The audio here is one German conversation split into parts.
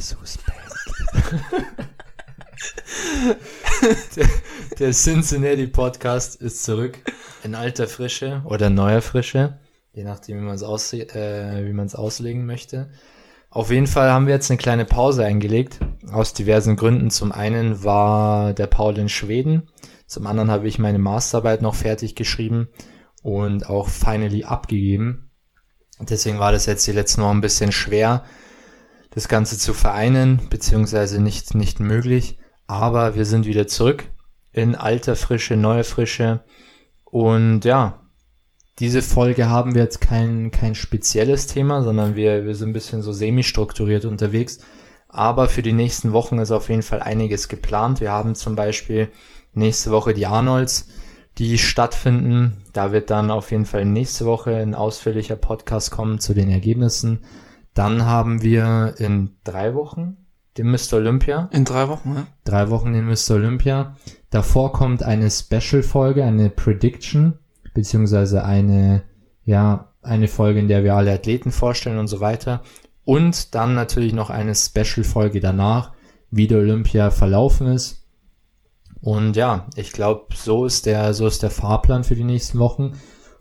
suspekt. der, der Cincinnati Podcast ist zurück in alter Frische oder neuer Frische, je nachdem, wie man es aus, äh, auslegen möchte. Auf jeden Fall haben wir jetzt eine kleine Pause eingelegt, aus diversen Gründen. Zum einen war der Paul in Schweden, zum anderen habe ich meine Masterarbeit noch fertig geschrieben und auch finally abgegeben. Deswegen war das jetzt die letzten Wochen ein bisschen schwer, das Ganze zu vereinen, beziehungsweise nicht, nicht möglich. Aber wir sind wieder zurück in alter Frische, neue Frische. Und ja, diese Folge haben wir jetzt kein, kein spezielles Thema, sondern wir, wir sind ein bisschen so semi-strukturiert unterwegs. Aber für die nächsten Wochen ist auf jeden Fall einiges geplant. Wir haben zum Beispiel nächste Woche die Arnolds, die stattfinden. Da wird dann auf jeden Fall nächste Woche ein ausführlicher Podcast kommen zu den Ergebnissen. Dann haben wir in drei Wochen den Mr. Olympia. In drei Wochen, ja. Drei Wochen den Mr. Olympia. Davor kommt eine Special-Folge, eine Prediction, beziehungsweise eine, ja, eine Folge, in der wir alle Athleten vorstellen und so weiter. Und dann natürlich noch eine Special-Folge danach, wie der Olympia verlaufen ist. Und ja, ich glaube, so ist der, so ist der Fahrplan für die nächsten Wochen.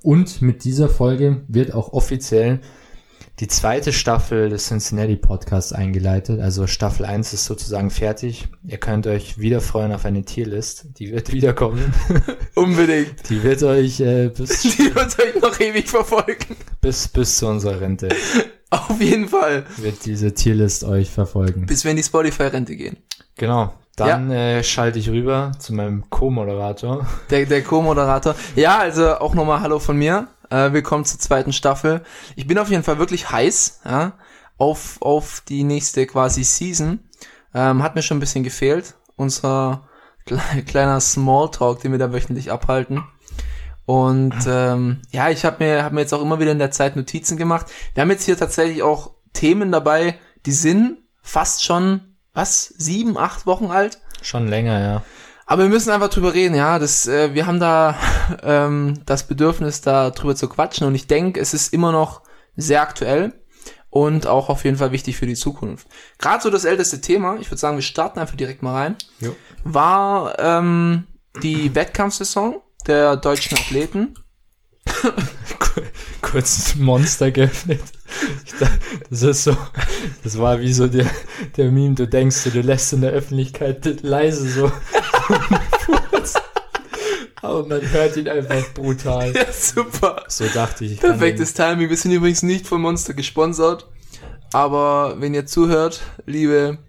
Und mit dieser Folge wird auch offiziell die zweite Staffel des Cincinnati Podcasts eingeleitet. Also Staffel 1 ist sozusagen fertig. Ihr könnt euch wieder freuen auf eine Tierlist. Die wird wiederkommen. Unbedingt. Die wird euch äh, bis, Die wird euch noch ewig verfolgen. bis, bis zu unserer Rente Auf jeden Fall. wird diese Tierlist euch verfolgen. Bis wir in die Spotify-Rente gehen. Genau. Dann äh, schalte ich rüber zu meinem Co-Moderator. Der, der Co-Moderator. Ja, also auch nochmal Hallo von mir. Äh, willkommen zur zweiten Staffel. Ich bin auf jeden Fall wirklich heiß ja, auf, auf die nächste quasi Season. Ähm, hat mir schon ein bisschen gefehlt. Unser kle kleiner Smalltalk, den wir da wöchentlich abhalten. Und ähm, ja, ich habe mir, hab mir jetzt auch immer wieder in der Zeit Notizen gemacht. Wir haben jetzt hier tatsächlich auch Themen dabei, die sind fast schon, was, sieben, acht Wochen alt. Schon länger, ja. Aber wir müssen einfach drüber reden, ja. Das, äh, wir haben da ähm, das Bedürfnis, da drüber zu quatschen. Und ich denke, es ist immer noch sehr aktuell und auch auf jeden Fall wichtig für die Zukunft. Gerade so das älteste Thema, ich würde sagen, wir starten einfach direkt mal rein, Jo. war ähm, die Wettkampfsaison der deutschen Athleten. kurz Monster geöffnet. Das ist so, das war wie so der, der Meme, du denkst, du lässt in der Öffentlichkeit leise so. Aber man hört ihn einfach brutal. Ja, super. So dachte ich. Perfektes Timing. Wir sind übrigens nicht von Monster gesponsert. Aber wenn ihr zuhört, liebe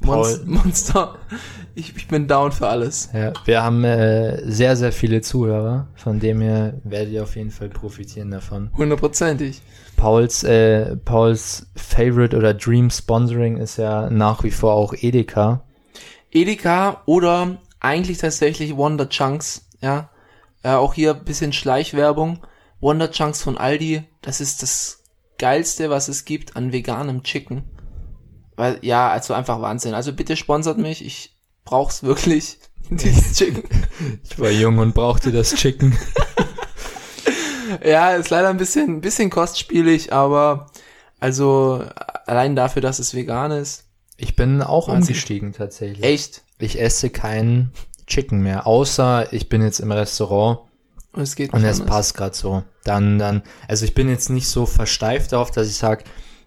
Paul. Mon Monster, ich, ich bin down für alles. ja, wir haben äh, sehr, sehr viele Zuhörer, von dem her werdet ihr auf jeden Fall profitieren davon. Hundertprozentig. Pauls, äh, Pauls Favorite oder Dream Sponsoring ist ja nach wie vor auch Edeka. Edeka oder eigentlich tatsächlich Wonder Chunks, ja. Äh, auch hier ein bisschen Schleichwerbung. Wonder Chunks von Aldi, das ist das geilste, was es gibt an veganem Chicken. Weil, ja, also einfach Wahnsinn. Also bitte sponsert mich, ich brauch's wirklich, dieses Chicken. Ich war jung und brauchte das Chicken. Ja, ist leider ein bisschen, ein bisschen kostspielig, aber also allein dafür, dass es vegan ist. Ich bin auch umgestiegen tatsächlich. Echt. Ich esse kein Chicken mehr, außer ich bin jetzt im Restaurant Und es geht und es passt gerade so. Dann, dann, also ich bin jetzt nicht so versteift darauf, dass ich sage,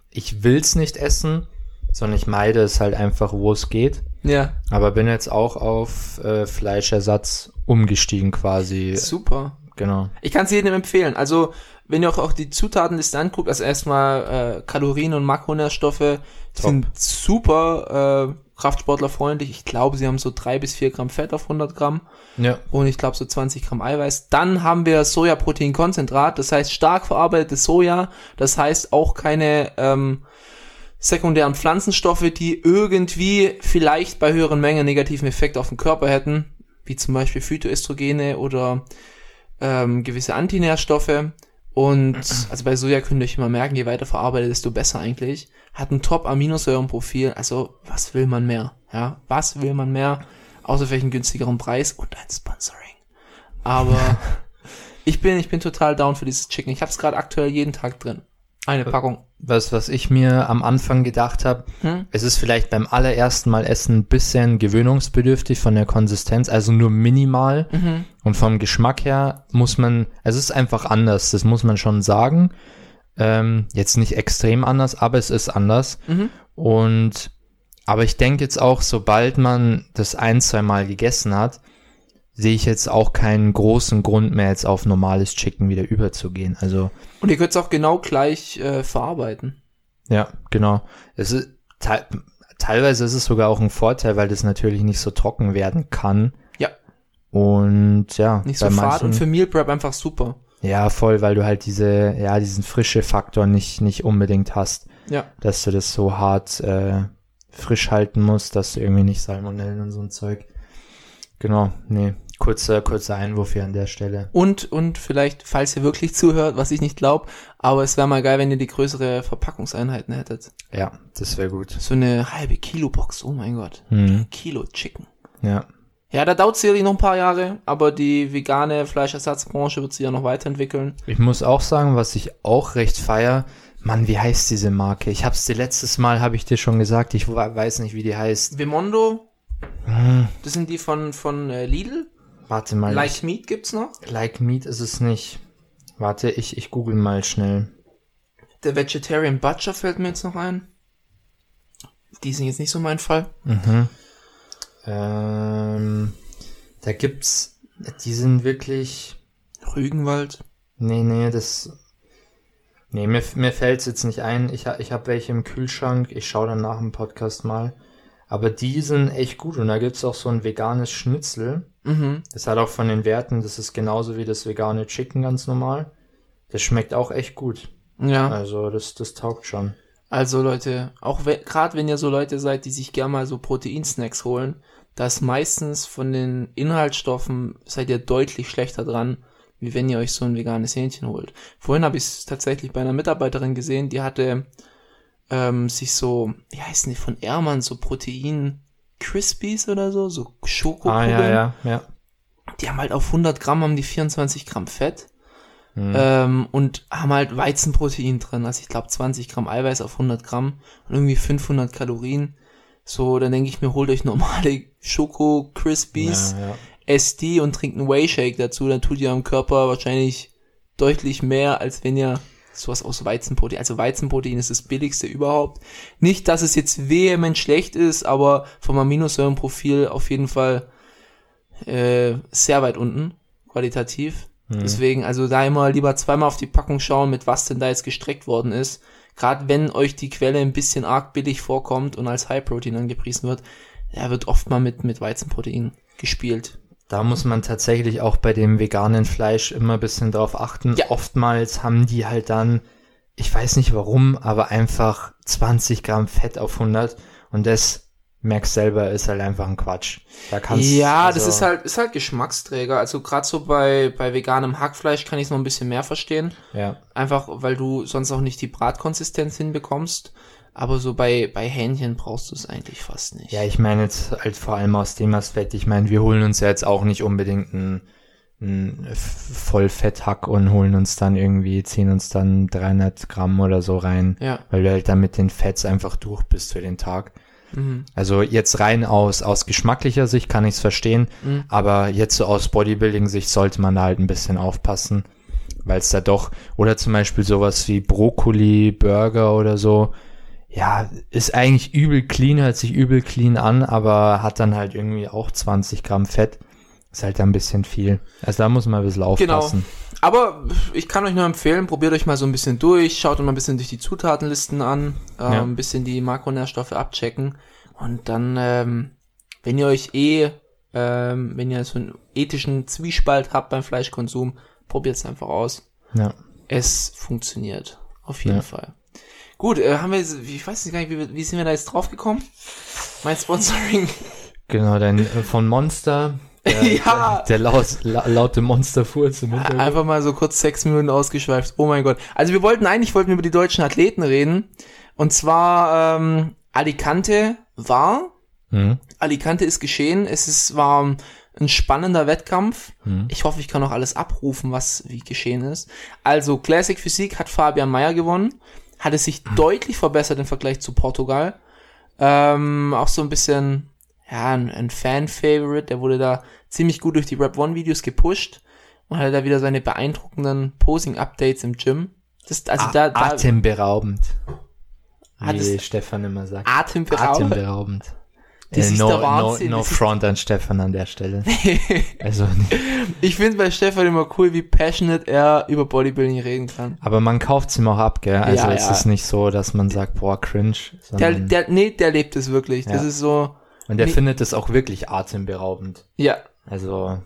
ich will's nicht essen, sondern ich meide es halt einfach, wo es geht. Ja, Aber bin jetzt auch auf äh, Fleischersatz umgestiegen quasi. super. Genau. Ich kann es jedem empfehlen. Also, wenn ihr auch, auch die Zutatenliste anguckt, also erstmal äh, Kalorien und Makronährstoffe sind super äh, kraftsportlerfreundlich. Ich glaube, sie haben so drei bis vier Gramm Fett auf 100 Gramm Ja. und ich glaube so 20 Gramm Eiweiß. Dann haben wir Sojaproteinkonzentrat, das heißt stark verarbeitetes Soja, das heißt auch keine ähm, sekundären Pflanzenstoffe, die irgendwie vielleicht bei höheren Mengen negativen Effekt auf den Körper hätten, wie zum Beispiel Phytoestrogene oder ähm, gewisse Antinährstoffe. Und also bei Soja könnt ihr euch immer merken, je weiter verarbeitet, desto besser eigentlich. Hat ein Top-Aminosäurenprofil, also was will man mehr? Ja, was will man mehr? Außer vielleicht einen günstigeren Preis und ein Sponsoring. Aber ich bin, ich bin total down für dieses Chicken. Ich habe es gerade aktuell jeden Tag drin. Eine Packung. Was, was ich mir am Anfang gedacht habe, Hm? es ist vielleicht beim allerersten Mal essen ein bisschen gewöhnungsbedürftig von der Konsistenz, also nur minimal. Mhm. Und vom Geschmack her muss man, es ist einfach anders, das muss man schon sagen. Ähm, jetzt nicht extrem anders, aber es ist anders. Mhm. Und, aber ich denke jetzt auch, sobald man das ein, zwei Mal gegessen hat, sehe ich jetzt auch keinen großen Grund mehr, jetzt auf normales Chicken wieder überzugehen. Also, Und ihr könnt es auch genau gleich äh, verarbeiten. ja, genau. Es ist, te teilweise ist es sogar auch ein Vorteil, weil das natürlich nicht so trocken werden kann. Ja. Und ja, Nicht so fad und für Meal Prep einfach super. Ja, voll, weil du halt diese, ja, diesen frische Faktor nicht, nicht unbedingt hast, Ja. dass du das so hart äh, frisch halten musst, dass du irgendwie nicht Salmonellen und so ein Zeug. Genau, nee, kurzer, kurzer Einwurf hier an der Stelle. Und, und vielleicht, falls ihr wirklich zuhört, was ich nicht glaube, aber es wäre mal geil, wenn ihr die größere Verpackungseinheiten hättet. Ja, das wäre gut. So eine halbe Kilo-Box, oh mein Gott. Mhm. Kilo Chicken. Ja, Ja, da dauert sicherlich noch ein paar Jahre, aber die vegane Fleischersatzbranche wird sich ja noch weiterentwickeln. ich muss auch sagen, was ich auch recht feier, Mann, wie heißt diese Marke? Ich hab's dir letztes Mal, habe ich dir schon gesagt, ich we- weiß nicht, wie die heißt. Vimondo, Hm, das sind die von, von äh, Lidl. Warte mal. Like Meat gibt's noch. like Meat ist es nicht. Warte, ich, ich google mal schnell. Der Vegetarian Butcher fällt mir jetzt noch ein. Die sind jetzt nicht so mein Fall. Mhm. Ähm, da gibt's, die sind wirklich, Rügenwald. nee, nee, das, nee, mir, mir fällt's jetzt nicht ein. Ich, ich habe welche im Kühlschrank. Ich schaue dann nach dem Podcast mal. Aber die sind echt gut. Und da gibt's auch so ein veganes Schnitzel. Mhm. Das hat auch von den Werten, das ist genauso wie das vegane Chicken ganz normal. Das schmeckt auch echt gut. Ja. Also, das, das taugt schon. Also Leute, auch we gerade wenn ihr so Leute seid, die sich gerne mal so Proteinsnacks holen, da ist meistens von den Inhaltsstoffen seid ihr deutlich schlechter dran, wie wenn ihr euch so ein veganes Hähnchen holt. Vorhin habe ich es tatsächlich bei einer Mitarbeiterin gesehen, die hatte ähm, sich so, wie heißen die von Ermann, so Protein Crispies oder so, so Ah, Schokokugeln. ja, ja, ja. Die haben halt auf 100 Gramm haben die 24 Gramm Fett Hm. ähm, und haben halt Weizenprotein drin. Also ich glaube 20 Gramm Eiweiß auf 100 Gramm und irgendwie 500 Kalorien. So, dann denke ich mir, holt euch normale Schoko Crispies, ja, ja. esst die und trinkt einen Whey Shake dazu. Dann tut ihr am Körper wahrscheinlich deutlich mehr, als wenn ihr sowas aus Weizenprotein. Also Weizenprotein ist das billigste überhaupt. Nicht, dass es jetzt vehement schlecht ist, aber vom Aminosäurenprofil auf jeden Fall äh, sehr weit unten, qualitativ. Hm. Deswegen, also da immer lieber zweimal auf die Packung schauen, mit was denn da jetzt gestreckt worden ist. Gerade wenn euch die Quelle ein bisschen arg billig vorkommt und als High Protein angepriesen wird, ja, wird oft mal mit, mit Weizenprotein gespielt. Da muss man tatsächlich auch bei dem veganen Fleisch immer ein bisschen drauf achten. Ja. Oftmals haben die halt dann, ich weiß nicht warum, aber einfach 20 Gramm Fett auf 100 und das merkst selber ist halt einfach ein Quatsch. Da kannst ja, also, das ist halt, ist halt Geschmacksträger. Also gerade so bei, bei veganem Hackfleisch kann ich es noch ein bisschen mehr verstehen. Ja, Einfach, weil du sonst auch nicht die Bratkonsistenz hinbekommst. Aber so bei, bei Hähnchen brauchst du es eigentlich fast nicht. ja, ich meine jetzt halt vor allem aus dem Aspekt, ich meine, wir holen uns ja jetzt auch nicht unbedingt ein, ein Vollfetthack und holen uns dann irgendwie, ziehen uns dann 300 Gramm oder so rein, Ja. weil du halt dann mit den Fetts einfach durch bist für den Tag. Mhm. Also jetzt rein aus, aus geschmacklicher Sicht kann ich es verstehen, Mhm. aber jetzt so aus Bodybuilding-Sicht sollte man da halt ein bisschen aufpassen, weil es da doch, oder zum Beispiel sowas wie Brokkoli, Burger oder so, ja, ist eigentlich übel clean, hört sich übel clean an, aber hat dann halt irgendwie auch 20 Gramm Fett. Ist halt ein bisschen viel. Also da muss man ein bisschen Genau. aufpassen. Aber ich kann euch nur empfehlen, probiert euch mal so ein bisschen durch, schaut euch mal ein bisschen durch die Zutatenlisten an, ähm, Ja. ein bisschen die Makronährstoffe abchecken und dann, ähm, wenn ihr euch eh, ähm, wenn ihr so einen ethischen Zwiespalt habt beim Fleischkonsum, probiert es einfach aus. Ja. Es funktioniert. Auf jeden Ja. Fall. Gut, äh, haben wir, ich weiß nicht gar nicht, wie, wie sind wir da jetzt drauf gekommen? Mein Sponsoring. Genau, dann äh, von Monster. Der, Ja. der, der laut, la, laute Monsterfurz im Hintergrund. Einfach mal so kurz sechs Minuten ausgeschweift. Oh mein Gott. Also wir wollten eigentlich wollten wir über die deutschen Athleten reden. Und zwar ähm, Alicante war. Mhm. Alicante ist geschehen. Es ist, war ein spannender Wettkampf. Mhm. Ich hoffe, ich kann noch alles abrufen, was wie geschehen ist. Also Classic Physik hat Fabian Mayer gewonnen. Hat es sich deutlich verbessert im Vergleich zu Portugal. Ähm, auch so ein bisschen, ja, ein, ein Fan-Favorite. Der wurde da ziemlich gut durch die Rap One-Videos gepusht und hatte da wieder seine beeindruckenden Posing-Updates im Gym. Das, also A- da, da Atemberaubend. Hat Wie Stefan immer sagt. atemberaubend. Atemberaubend. Das Äh, ist no, der no, Wahnsinn. no Das ist- front an Stefan an der Stelle. Also, Ich finde bei Stefan immer cool, wie passionate er über Bodybuilding reden kann. aber man kauft ihm auch ab, gell? Also Ja, es ja. ist nicht so, dass man sagt, boah, cringe. Der, der, nee, der lebt es wirklich. Das Ja. ist so, und der nee. findet es auch wirklich atemberaubend. ja, Also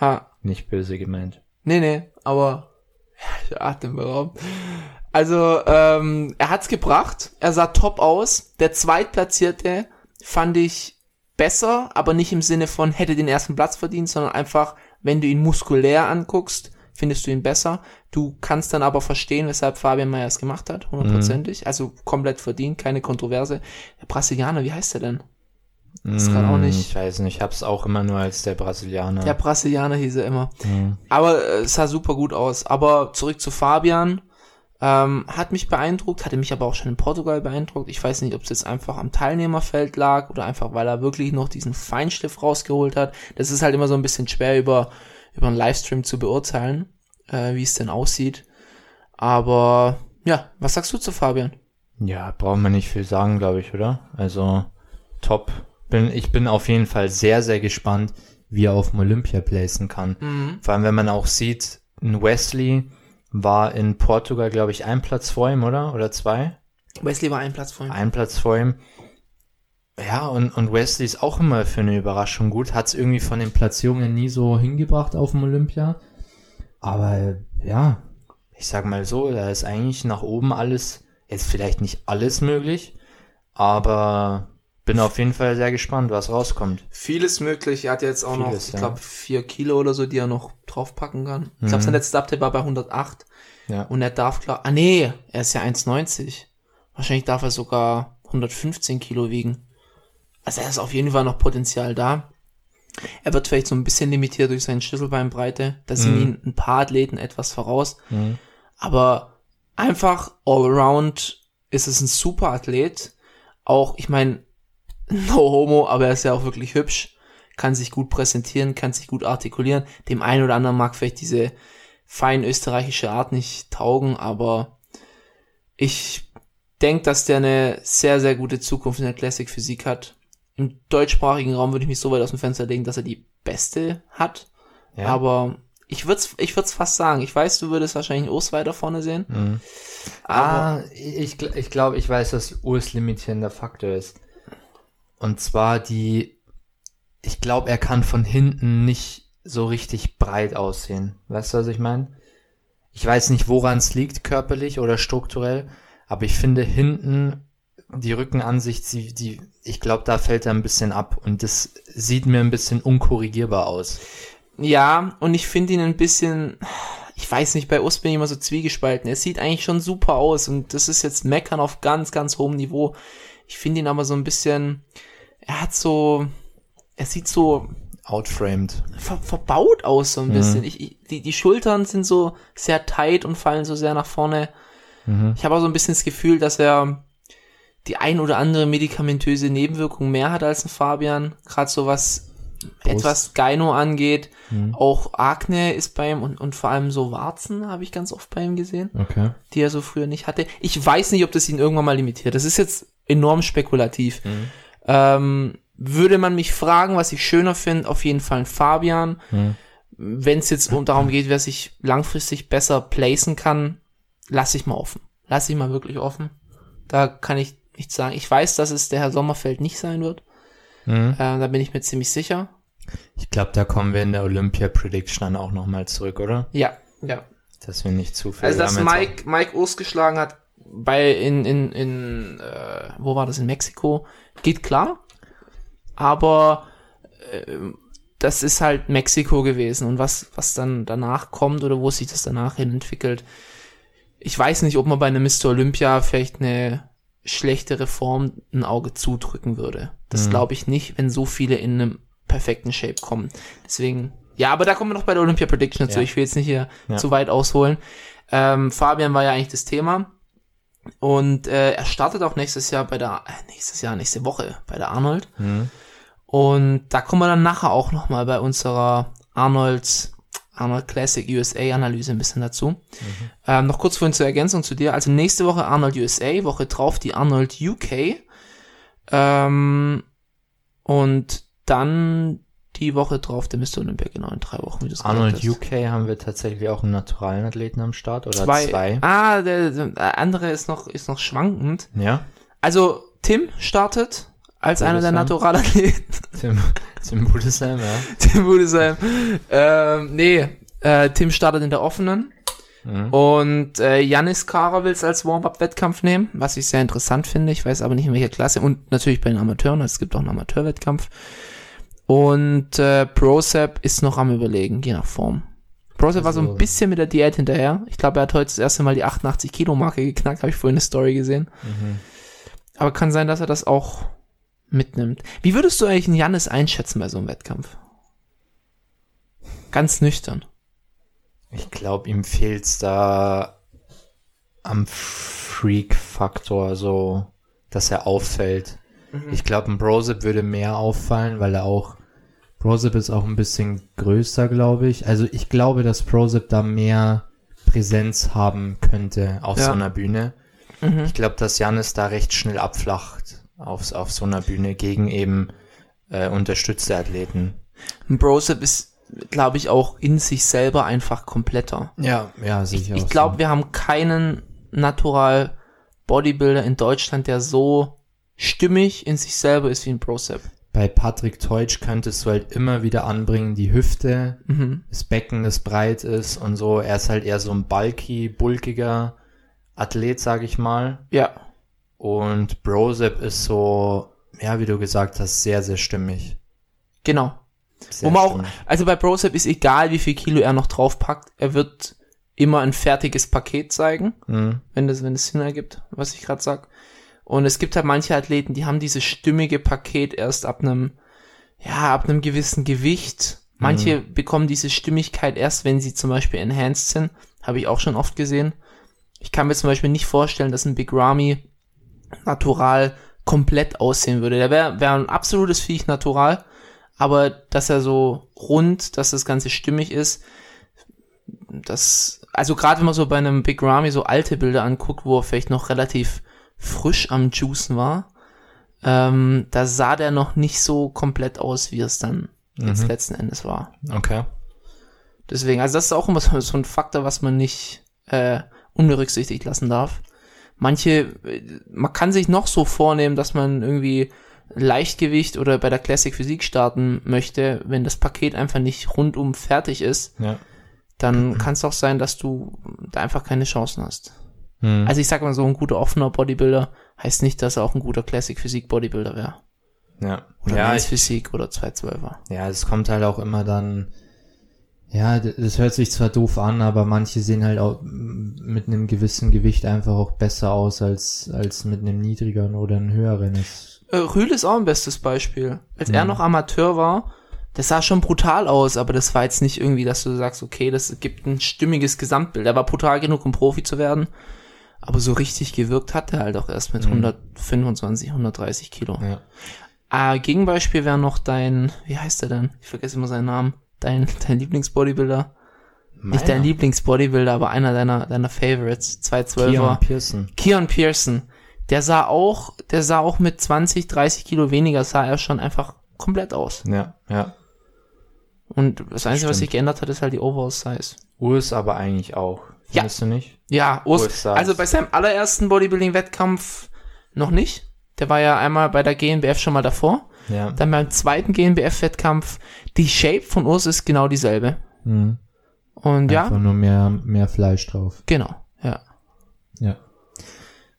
ha, nicht böse gemeint. nee, nee, aber ja, atemberaubend. Also, ähm, er hat's gebracht. Er sah top aus. Der Zweitplatzierte fand ich besser, aber nicht im Sinne von hätte den ersten Platz verdient, sondern einfach, wenn du ihn muskulär anguckst, findest du ihn besser. Du kannst dann aber verstehen, weshalb Fabian Mayer es gemacht hat, hundertprozentig. Also komplett verdient, keine Kontroverse. Der Brasilianer, wie heißt der denn? Das kann auch nicht- Ich weiß nicht, ich hab's auch immer nur als der Brasilianer. Der Brasilianer hieß er immer. Mhm. Aber äh, es sah super gut aus. Aber zurück zu Fabian. Ähm, hat mich beeindruckt, hatte mich aber auch schon in Portugal beeindruckt. Ich weiß nicht, ob es jetzt einfach am Teilnehmerfeld lag oder einfach, weil er wirklich noch diesen Feinschliff rausgeholt hat. Das ist halt immer so ein bisschen schwer über, über einen Livestream zu beurteilen, äh, wie es denn aussieht. Aber ja, was sagst du zu Fabian? Ja, brauchen wir nicht viel sagen, glaube ich, oder? Also top. Bin, ich bin auf jeden Fall sehr, sehr gespannt, wie er auf dem Olympia placen kann. Mhm. Vor allem, wenn man auch sieht, ein Wesley war in Portugal, glaube ich, ein Platz vor ihm, oder? Oder zwei? Wesley war ein Platz vor ihm. Ein Platz vor ihm. Ja, und, und Wesley ist auch immer für eine Überraschung gut. Hat es irgendwie von den Platzierungen nie so hingebracht auf dem Olympia. Aber ja, ich sag mal so, da ist eigentlich nach oben alles, jetzt vielleicht nicht alles möglich, aber bin auf jeden Fall sehr gespannt, was rauskommt. Vieles möglich. Er hat jetzt auch noch, Vieles, ich ja. glaube, vier Kilo oder so, die er noch draufpacken kann. Ich glaube, Mhm. sein letzter Update war bei 108. Ja. Und er darf klar, ah nee, er ist ja 1,90. Wahrscheinlich darf er sogar 115 Kilo wiegen. Also er ist auf jeden Fall noch Potenzial da. Er wird vielleicht so ein bisschen limitiert durch seine Schlüsselbeinbreite. Da sind Mhm. ihm ein paar Athleten etwas voraus. Mhm. Aber einfach all around ist es ein super Athlet. Auch, ich meine, no homo, aber er ist ja auch wirklich hübsch. Kann sich gut präsentieren, kann sich gut artikulieren. Dem einen oder anderen mag vielleicht diese fein österreichische Art nicht taugen, aber ich denke, dass der eine sehr, sehr gute Zukunft in der Classic Physik hat. Im deutschsprachigen Raum würde ich mich so weit aus dem Fenster legen, dass er die beste hat. Ja. Aber ich würde es ich würd's fast sagen. Ich weiß, du würdest wahrscheinlich Urs weiter vorne sehen. Mhm. Aber Ah, ich, ich glaube, ich weiß, was Urs limitierender Faktor ist. Und zwar die, ich glaube, er kann von hinten nicht so richtig breit aussehen. Weißt du, was ich meine? Ich weiß nicht, woran es liegt, körperlich oder strukturell, aber ich finde hinten die Rückenansicht, die, die, ich glaube, da fällt er ein bisschen ab und das sieht mir ein bisschen unkorrigierbar aus. ja, und ich finde ihn ein bisschen, ich weiß nicht, bei Urs bin ich immer so zwiegespalten. Er sieht eigentlich schon super aus und das ist jetzt Meckern auf ganz, ganz hohem Niveau. Ich finde ihn aber so ein bisschen, er hat so, er sieht so Outframed. ver verbaut aus so ein Mhm. bisschen. Ich, ich, die, die Schultern sind so sehr tight und fallen so sehr nach vorne. Mhm. Ich habe auch so ein bisschen das Gefühl, dass er die ein oder andere medikamentöse Nebenwirkung mehr hat als ein Fabian. Gerade so was Brust. etwas Gyno angeht. Mhm. Auch Akne ist bei ihm und, und vor allem so Warzen habe ich ganz oft bei ihm gesehen, Okay. die er so früher nicht hatte. Ich weiß nicht, ob das ihn irgendwann mal limitiert. Das ist jetzt enorm spekulativ. Mhm. Ähm, würde man mich fragen, was ich schöner finde, auf jeden Fall ein Fabian. Mhm. Wenn es jetzt um darum geht, wer sich langfristig besser placen kann, lass ich mal offen. Lass ich mal wirklich offen. Da kann ich nichts sagen. Ich weiß, dass es der Herr Sommerfeld nicht sein wird. Mhm. Äh, da bin ich mir ziemlich sicher. Ich glaube, da kommen wir in der Olympia Prediction dann auch nochmal zurück, oder? Ja, ja. Dass wir nicht zu viel. Also, dass Mike, Mike Urs geschlagen hat bei, in, in, in, äh, wo war das, in Mexiko, geht klar. Aber, äh, das ist halt Mexiko gewesen und was, was dann danach kommt oder wo sich das danach hin entwickelt. Ich weiß nicht, ob man bei einem Mr. Olympia vielleicht eine schlechtere Form ein Auge zudrücken würde. Das Mhm. glaube ich nicht, wenn so viele in einem perfekten Shape kommen. Deswegen, ja, aber da kommen wir noch bei der Olympia Prediction dazu. Ja. Ich will jetzt nicht hier Ja. zu weit ausholen. Ähm, Fabian war ja eigentlich das Thema. Und äh, er startet auch nächstes Jahr bei der, äh, nächstes Jahr, nächste Woche bei der Arnold. Mhm. Und da kommen wir dann nachher auch nochmal bei unserer Arnold, Arnold Classic USA Analyse ein bisschen dazu. Ähm, noch kurz vorhin zur Ergänzung zu dir. Also nächste Woche Arnold USA, Woche drauf die Arnold UK. Ähm, und dann die Woche drauf der Mr. Olympia, genau in drei Wochen, wie du es Arnold. UK haben wir tatsächlich auch einen naturalen Athleten am Start oder Zwei. zwei. Ah, der, der andere ist noch, ist noch schwankend. Ja. Also Tim startet als einer der. Naturalathleten. Tim, Tim Budesheim, ja. Tim Budesheim. Ähm, nee, äh, Tim startet in der offenen. Mhm. Und äh, Janis Kara will es als Warm-Up-Wettkampf nehmen, was ich sehr interessant finde. Ich weiß aber nicht in welcher Klasse. Und natürlich bei den Amateuren, es gibt auch einen Amateurwettkampf. Und äh, Brosep ist noch am überlegen, je nach Form. Brosep war so Also- ein bisschen mit der Diät hinterher. Ich glaube, er hat heute das erste Mal die 88 Kilo Marke geknackt, habe ich vorhin eine Story gesehen. Mhm. Aber kann sein, dass er das auch mitnimmt. Wie würdest du eigentlich einen Janis einschätzen bei so einem Wettkampf? Ganz nüchtern. Ich glaube, ihm fehlt's da am Freak-Faktor, so, dass er auffällt. Ich glaube, ein Brosip würde mehr auffallen, weil er auch, Brosip ist auch ein bisschen größer, glaube ich. Also ich glaube, dass Brosip da mehr Präsenz haben könnte auf Ja. so einer Bühne. Mhm. Ich glaube, dass Janis da recht schnell abflacht auf, auf so einer Bühne gegen eben äh, unterstützte Athleten. Ein Brosep ist, glaube ich, auch in sich selber einfach kompletter. Ja, ja, Ich, sicher. ich glaube, wir haben keinen Natural Bodybuilder in Deutschland, der so stimmig in sich selber ist wie ein Brosep. Bei Patrick Teutsch könntest du halt immer wieder anbringen, die Hüfte, Mhm. das Becken, das breit ist und so. Er ist halt eher so ein bulky, bulkiger Athlet, sag ich mal. Ja. Und Brosep ist so, ja, wie du gesagt hast, sehr, sehr stimmig. Genau. Sehr Wo man auch, also bei Brosep ist egal, wie viel Kilo er noch draufpackt, er wird immer ein fertiges Paket zeigen. Mhm. wenn das, wenn es Sinn ergibt, was ich gerade sag. Und es gibt halt manche Athleten, die haben dieses stimmige Paket erst ab einem, ja, ab einem gewissen Gewicht. Manche bekommen diese Stimmigkeit erst, wenn sie zum Beispiel enhanced sind. Habe ich auch schon oft gesehen. Ich kann mir zum Beispiel nicht vorstellen, dass ein Big Ramy natural komplett aussehen würde. Der wäre wär ein absolutes Viech natural, aber dass er so rund, dass das Ganze stimmig ist, das, also gerade wenn man so bei einem Big Ramy so alte Bilder anguckt, wo er vielleicht noch relativ frisch am Juicen war, ähm, da sah der noch nicht so komplett aus, wie es dann jetzt Mhm. letzten Endes war. Okay. Deswegen, also das ist auch immer so, so ein Faktor, was man nicht äh, unberücksichtigt lassen darf. Manche, äh, man kann sich noch so vornehmen, dass man irgendwie Leichtgewicht oder bei der Classic Physik starten möchte, wenn das Paket einfach nicht rundum fertig ist, Ja. dann kann es auch sein, dass du da einfach keine Chancen hast. Mhm. Also ich sag mal so, ein guter offener Bodybuilder heißt nicht, dass er auch ein guter Classic Physik Bodybuilder wäre. ja. Oder ja, ich, Physik oder 212er. ja, es kommt halt auch immer dann, ja, das hört sich zwar doof an, aber manche sehen halt auch mit einem gewissen Gewicht einfach auch besser aus als, als mit einem niedrigeren oder einem höheren. Das, Äh, Rühl ist auch ein bestes Beispiel. Als er Mhm. noch Amateur war, das sah schon brutal aus, aber das war jetzt nicht irgendwie, dass du sagst, okay, das gibt ein stimmiges Gesamtbild. Er war brutal genug, um Profi zu werden, aber so richtig gewirkt hat er halt auch erst mit Mhm. 125, 130 Kilo. ja. Äh, Gegenbeispiel wäre noch dein, wie heißt er denn? Ich vergesse immer seinen Namen. Dein, dein Lieblingsbodybuilder. Nicht dein Meiner. Lieblingsbodybuilder, aber einer deiner, deiner Favorites. 212er. Keon Pearson. Keon Pearson. Der sah auch, der sah auch mit 20, 30 Kilo weniger, sah er schon einfach komplett aus. Ja, ja. Und das Einzige, was Stimmt. sich geändert hat, ist halt die Overall Size. Urs aber eigentlich auch. Ja. Findest du nicht? Ja, Urs, Urs also bei seinem allerersten Bodybuilding-Wettkampf noch nicht. Der war ja einmal bei der GNBF schon mal davor. Ja. Dann beim zweiten GNBF-Wettkampf, die Shape von Urs ist genau dieselbe. Mhm. Und Einfach ja, nur mehr, mehr Fleisch drauf. genau, ja. Ja.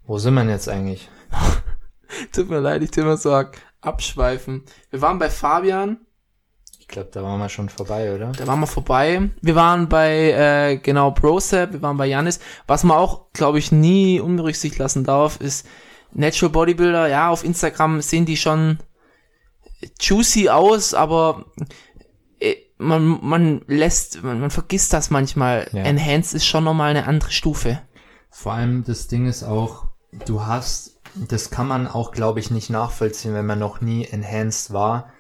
Wo sind wir denn jetzt eigentlich? Tut mir leid, ich will immer so abschweifen. Wir waren bei Fabian, Ich glaube, da waren wir schon vorbei, oder? da waren wir vorbei. Wir waren bei, äh, genau, Brosep, wir waren bei Janis. Was man auch, glaube ich, nie unberücksichtigt lassen darf, ist Natural Bodybuilder. Ja, auf Instagram sehen die schon juicy aus, aber äh, man, man lässt, man, man vergisst das manchmal. Ja. Enhanced ist schon nochmal eine andere Stufe. Vor allem das Ding ist auch, du hast, das kann man auch, glaube ich, nicht nachvollziehen, wenn man noch nie enhanced war.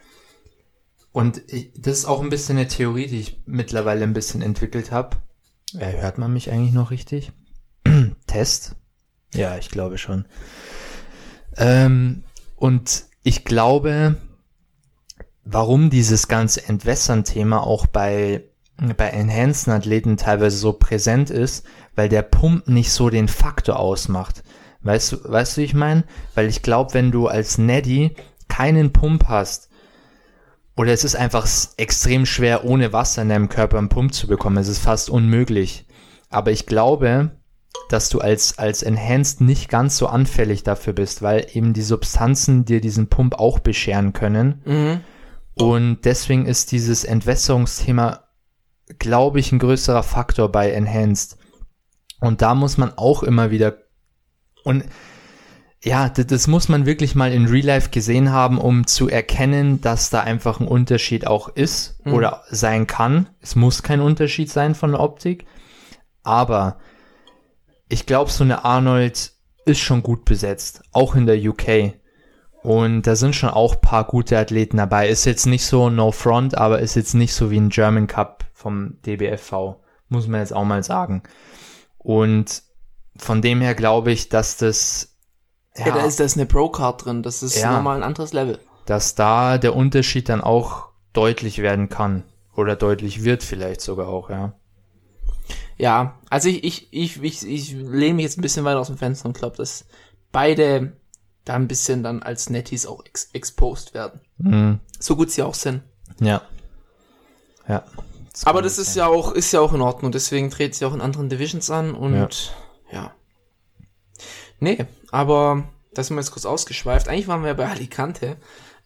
Und ich, das ist auch ein bisschen eine Theorie, die ich mittlerweile ein bisschen entwickelt habe. Äh, hört man mich eigentlich noch richtig? Test? Ja, ich glaube schon. Ähm, und ich glaube, warum dieses ganze Entwässern-Thema auch bei, bei enhanced Athleten teilweise so präsent ist, weil der Pump nicht so den Faktor ausmacht. Weißt du, weißt du, wie ich meine? Weil ich glaube, wenn du als Neddy keinen Pump hast, oder es ist einfach extrem schwer, ohne Wasser in deinem Körper einen Pump zu bekommen. Es ist fast unmöglich. Aber ich glaube, dass du als, als Enhanced nicht ganz so anfällig dafür bist, weil eben die Substanzen dir diesen Pump auch bescheren können. Mhm. Und deswegen ist dieses Entwässerungsthema, glaube ich, ein größerer Faktor bei Enhanced. Und da muss man auch immer wieder, und ja, das, das muss man wirklich mal in Real Life gesehen haben, um zu erkennen, dass da einfach ein Unterschied auch ist Mhm. oder sein kann. Es muss kein Unterschied sein von der Optik. Aber ich glaube, so eine Arnold ist schon gut besetzt, auch in der UK. Und da sind schon auch paar gute Athleten dabei. Ist jetzt nicht so no front, aber ist jetzt nicht so wie ein German Cup vom DBFV. Muss man jetzt auch mal sagen. Und von dem her glaube ich, dass das, Ja, da ist da ist eine Pro-Card drin. Das ist Ja. nochmal ein anderes Level. dass da der Unterschied dann auch deutlich werden kann. Oder deutlich wird vielleicht sogar auch, ja. Ja, also ich, ich, ich, ich, ich lehne mich jetzt ein bisschen weiter aus dem Fenster und glaube, dass beide da ein bisschen dann als Netties auch ex exposed werden. Mhm. So gut sie auch sind. Ja. Ja. Aber kann das ist sein. ja auch, ist ja auch in Ordnung. Deswegen dreht sie auch in anderen Divisions an und ja. Nee, aber das sind wir jetzt kurz ausgeschweift. Eigentlich waren wir bei Alicante.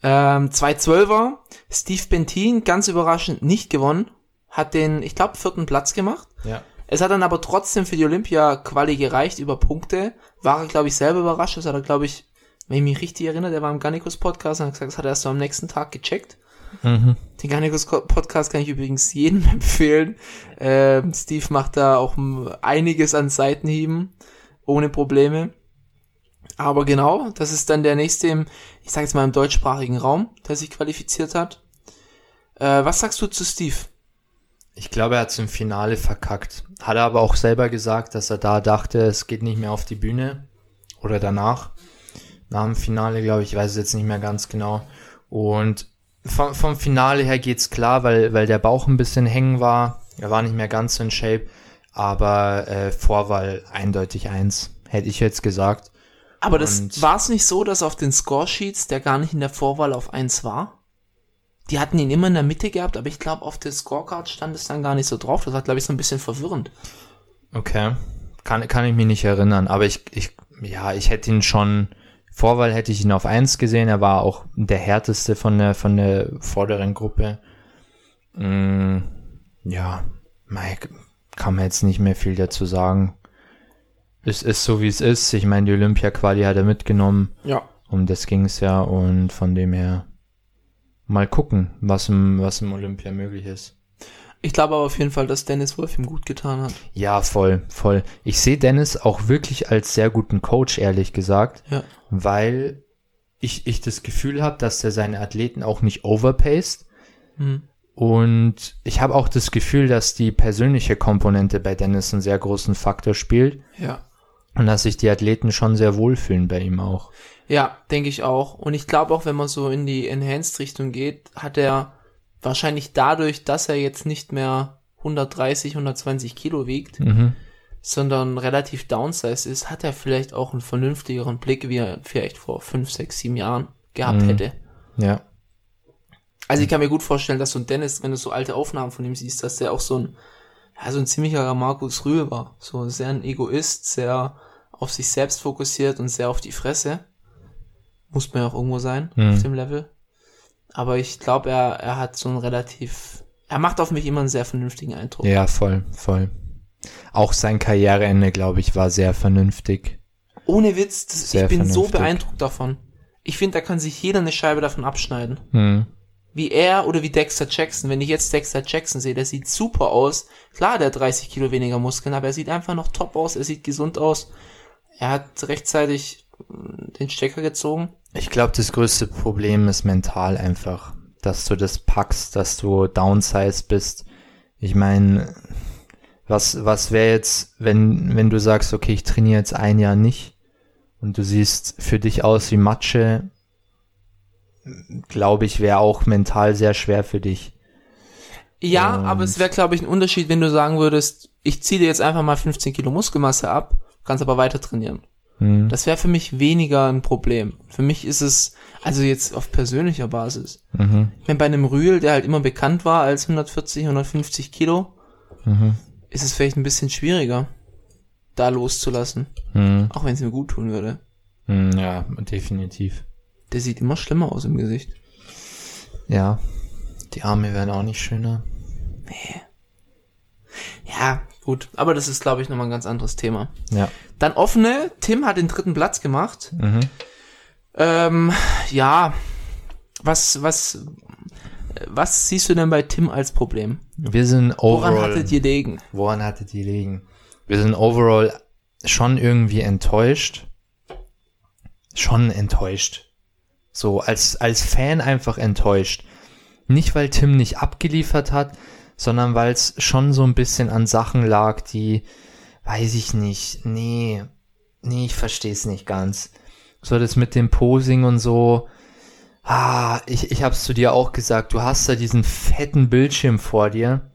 Ähm, 212er, Steve Bentin, ganz überraschend nicht gewonnen. Hat den, ich glaube, vierten Platz gemacht. Ja. Es hat dann aber trotzdem für die Olympia-Quali gereicht über Punkte. War er, glaube ich, selber überrascht. Das hat er, glaube ich, wenn ich mich richtig erinnere, der war im Gannikus-Podcast und hat gesagt, das hat er erst so am nächsten Tag gecheckt. Mhm. Den Gannikus-Podcast kann ich übrigens jedem empfehlen. Ähm, Steve macht da auch einiges an Seitenhieben, ohne Probleme. Aber genau, das ist dann der nächste im, ich sage jetzt mal im deutschsprachigen Raum, der sich qualifiziert hat. Äh, was sagst du zu Steve? Ich glaube, er hat es im Finale verkackt. Hat er aber auch selber gesagt, dass er da dachte, es geht nicht mehr auf die Bühne. Oder danach. Nach dem Finale, glaube ich, weiß es jetzt nicht mehr ganz genau. Und vom, vom Finale her geht's klar, weil, weil der Bauch ein bisschen hängen war. Er war nicht mehr ganz in Shape. Aber äh, Vorwahl eindeutig eins, hätte ich jetzt gesagt. Aber das war es nicht so, dass auf den Scoresheets der gar nicht in der Vorwahl auf 1 war? Die hatten ihn immer in der Mitte gehabt, aber ich glaube, auf der Scorecard stand es dann gar nicht so drauf. Das war, glaube ich, so ein bisschen verwirrend. Okay. Kann, kann ich mich nicht erinnern, aber ich, ich, ja, ich hätte ihn schon, Vorwahl hätte ich ihn auf eins gesehen, er war auch der härteste von der, von der vorderen Gruppe. Mm, ja, Mike, kann man jetzt nicht mehr viel dazu sagen. Es ist so, wie es ist. Ich meine, die Olympia-Quali hat er mitgenommen. Ja. Um das ging es ja und von dem her mal gucken, was im, was im Olympia möglich ist. Ich glaube aber auf jeden Fall, dass Dennis Wolf ihm gut getan hat. Ja, voll, voll. Ich sehe Dennis auch wirklich als sehr guten Coach, ehrlich gesagt, Ja. weil ich, ich das Gefühl habe, dass er seine Athleten auch nicht overpaced. Hm. Und ich habe auch das Gefühl, dass die persönliche Komponente bei Dennis einen sehr großen Faktor spielt Ja. Und dass sich die Athleten schon sehr wohlfühlen bei ihm auch. Ja, denke ich auch. Und ich glaube auch, wenn man so in die Enhanced-Richtung geht, hat er wahrscheinlich dadurch, dass er jetzt nicht mehr 130, 120 Kilo wiegt, Mhm. sondern relativ downsized ist, hat er vielleicht auch einen vernünftigeren Blick, wie er vielleicht vor 5, 6, 7 Jahren gehabt Mhm. hätte. Ja. Also ich kann mir gut vorstellen, dass so ein Dennis, wenn du so alte Aufnahmen von ihm siehst, dass der auch so ein, ja, so ein ziemlicher Markus Rühe war. So sehr ein Egoist, sehr auf sich selbst fokussiert und sehr auf die Fresse. Muss man ja auch irgendwo sein, Mhm. auf dem Level. Aber ich glaube, er, er hat so ein relativ, er macht auf mich immer einen sehr vernünftigen Eindruck. Ja, voll, voll. Auch sein Karriereende, glaube ich, war sehr vernünftig. Ohne Witz, das, ich bin so vernünftig. beeindruckt davon. Ich finde, da kann sich jeder eine Scheibe davon abschneiden. Hm. Wie er oder wie Dexter Jackson. Wenn ich jetzt Dexter Jackson sehe, der sieht super aus. Klar, der hat 30 Kilo weniger Muskeln, aber er sieht einfach noch top aus, er sieht gesund aus. er hat rechtzeitig äh, den Stecker gezogen. Ich glaube, das größte Problem ist mental einfach, dass du das packst, dass du downsized bist. Ich meine, was, was wäre jetzt, wenn, wenn du sagst, okay, ich trainiere jetzt ein Jahr nicht und du siehst für dich aus wie Matsche, glaube ich, wäre auch mental sehr schwer für dich. Ja, Und- aber es wäre, glaube ich, ein Unterschied, wenn du sagen würdest, ich ziehe dir jetzt einfach mal 15 Kilo Muskelmasse ab, kannst aber weiter trainieren. Hm. Das wäre für mich weniger ein Problem. Für mich ist es, also jetzt auf persönlicher Basis. Mhm. Ich meine, bei einem Rühl, der halt immer bekannt war als 140, 150 Kilo, Mhm. ist es vielleicht ein bisschen schwieriger, da loszulassen. Mhm. Auch wenn es mir gut tun würde. Mhm. Ja, definitiv. Der sieht immer schlimmer aus im Gesicht. Ja, die Arme werden auch nicht schöner. Ja, gut. Aber das ist, glaube ich, nochmal ein ganz anderes Thema. Ja. Dann offene. Tim hat den dritten Platz gemacht. Mhm. Ähm, ja. Was, was, was siehst du denn bei Tim als Problem? Wir sind Woran overall. hattet ihr legen? Woran hattet ihr liegen? Wir sind overall schon irgendwie enttäuscht. Schon enttäuscht. So, als, als Fan einfach enttäuscht. Nicht, weil Tim nicht abgeliefert hat, sondern weil es schon so ein bisschen an Sachen lag, die, weiß ich nicht, nee, nee, ich verstehe es nicht ganz. So das mit dem Posing und so, ah, ich, ich hab's zu dir auch gesagt, du hast da diesen fetten Bildschirm vor dir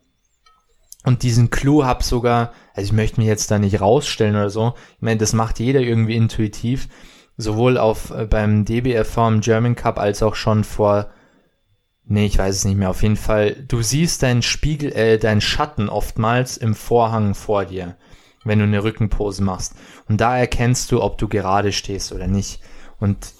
und diesen Clou hab sogar, also ich möchte mich jetzt da nicht rausstellen oder so, ich meine, das macht jeder irgendwie intuitiv, sowohl auf äh, beim DBFV im German Cup als auch schon vor, nee, ich weiß es nicht mehr, auf jeden Fall, du siehst deinen Spiegel, äh, deinen Schatten oftmals im Vorhang vor dir, wenn du eine Rückenpose machst. Und da erkennst du, ob du gerade stehst oder nicht. Und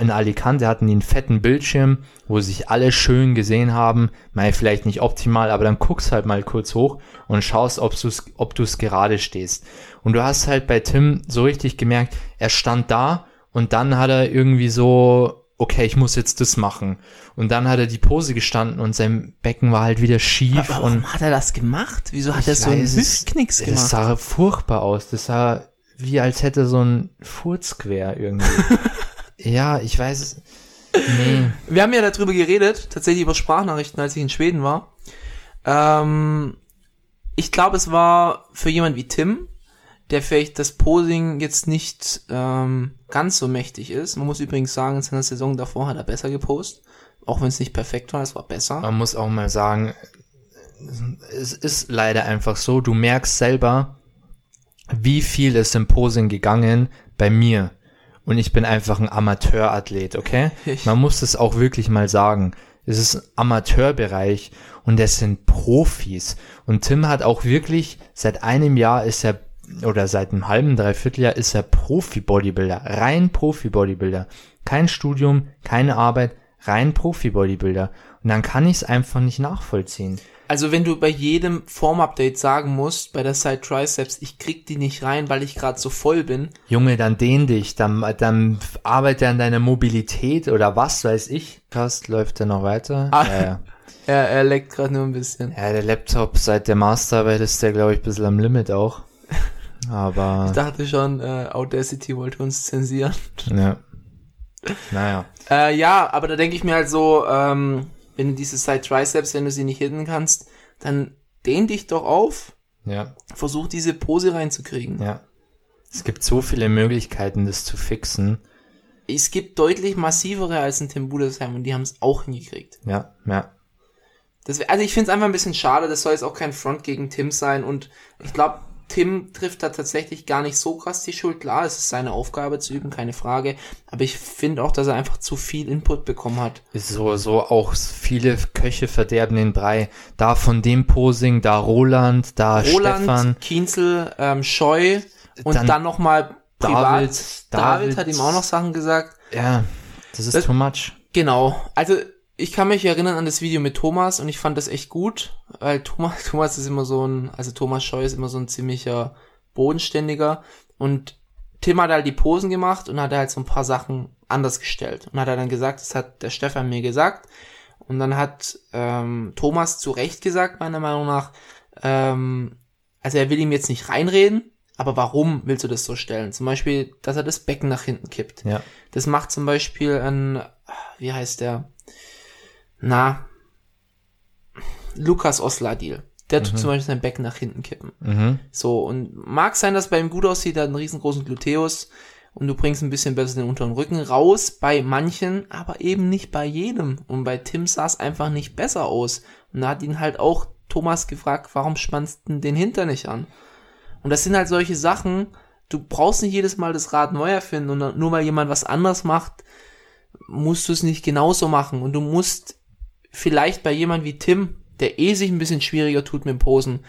in Alicante hatten die einen fetten Bildschirm, wo sich alle schön gesehen haben. Mal vielleicht nicht optimal, aber dann guckst halt mal kurz hoch und schaust, ob du es ob du's gerade stehst. Und du hast halt bei Tim so richtig gemerkt, er stand da und dann hat er irgendwie so, okay, ich muss jetzt das machen. Und dann hat er die Pose gestanden und sein Becken war halt wieder schief Aber und warum hat er das gemacht? Wieso hat er so einen Hüftknicks das gemacht? sah furchtbar aus. Das sah wie als hätte so ein Furz quer irgendwie. ja, ich weiß es. Nee. Wir haben ja darüber geredet, tatsächlich über Sprachnachrichten, als ich in Schweden war. Ähm, ich glaube, es war für jemand wie Tim, der vielleicht das Posing jetzt nicht ähm, ganz so mächtig ist. Man muss übrigens sagen, in seiner Saison davor hat er besser gepostet. Auch wenn es nicht perfekt war, es war besser. Man muss auch mal sagen, es ist leider einfach so, du merkst selber, wie viel ist im Posing gegangen bei mir. Und ich bin einfach ein Amateurathlet, okay? Ich- Man muss es auch wirklich mal sagen. Es ist ein Amateurbereich und das sind Profis. Und Tim hat auch wirklich, seit einem Jahr ist er, oder seit einem halben, dreiviertel Jahr ist er Profi-Bodybuilder. Rein Profi-Bodybuilder. Kein Studium, keine Arbeit, rein Profi-Bodybuilder. Und dann kann ich es einfach nicht nachvollziehen. Also wenn du bei jedem Form-Update sagen musst, bei der Side Triceps, ich krieg die nicht rein, weil ich gerade so voll bin. Junge, dann dehn dich, dann, dann arbeite an deiner Mobilität oder was weiß ich. Fast läuft er noch weiter. Ah. Ja, ja. Er, er leckt gerade nur ein bisschen. ja, der Laptop seit der Masterarbeit ist der, glaube ich, ein bisschen am Limit auch. Aber, Ich dachte schon, äh, Audacity wollte uns zensieren. ja. Naja. Äh, ja, aber da denke ich mir halt so, ähm, wenn du diese Side Triceps, wenn du sie nicht hitten kannst, dann dehn dich doch auf, Ja, versuch diese Pose reinzukriegen. ja. Es gibt so viele Möglichkeiten, das zu fixen. Es gibt deutlich massivere als ein Tim Budesheim und die haben es auch hingekriegt. Ja, ja. Das, also ich finde es einfach ein bisschen schade, das soll jetzt auch kein Front gegen Tim sein und ich glaube, Tim trifft da tatsächlich gar nicht so krass die Schuld. Klar, es ist seine Aufgabe zu üben, keine Frage. Aber ich finde auch, dass er einfach zu viel Input bekommen hat. So, so auch viele Köche verderben den Brei. Da von dem Posing, da Roland, da Roland, Stefan, Kienzel, ähm, Scheu und Dann dann, nochmal privat. David, David, David. hat ihm auch noch Sachen gesagt. ja, das ist Das- too much. Genau. Also ich kann mich erinnern an das Video mit Thomas und ich fand das echt gut, weil Thomas, Thomas ist immer so ein, also Thomas Scheu ist immer so ein ziemlicher bodenständiger und Tim hat halt die Posen gemacht und hat halt so ein paar Sachen anders gestellt und hat er dann gesagt, das hat der Stefan mir gesagt und dann hat ähm, Thomas zu Recht gesagt, meiner Meinung nach, ähm, also er will ihm jetzt nicht reinreden, Aber warum willst du das so stellen? Zum Beispiel, dass er das Becken nach hinten kippt. Ja. Das macht zum Beispiel ein, wie heißt der? Na, Lukas Osladil. Der tut zum Beispiel sein Becken nach hinten kippen. Mhm. So, und mag sein, dass bei ihm gut aussieht, er hat einen riesengroßen Gluteus und du bringst ein bisschen besser den unteren Rücken raus bei manchen, aber eben nicht bei jedem. Und bei Tim sah es einfach nicht besser aus. Und da hat ihn halt auch Thomas gefragt, warum spannst du den Hinter nicht an? Und das sind halt solche Sachen, du brauchst nicht jedes Mal das Rad neu erfinden und nur weil jemand was anders macht, musst du es nicht genauso machen. Und du musst vielleicht bei jemand wie Tim, der eh sich ein bisschen schwieriger tut mit dem Posen,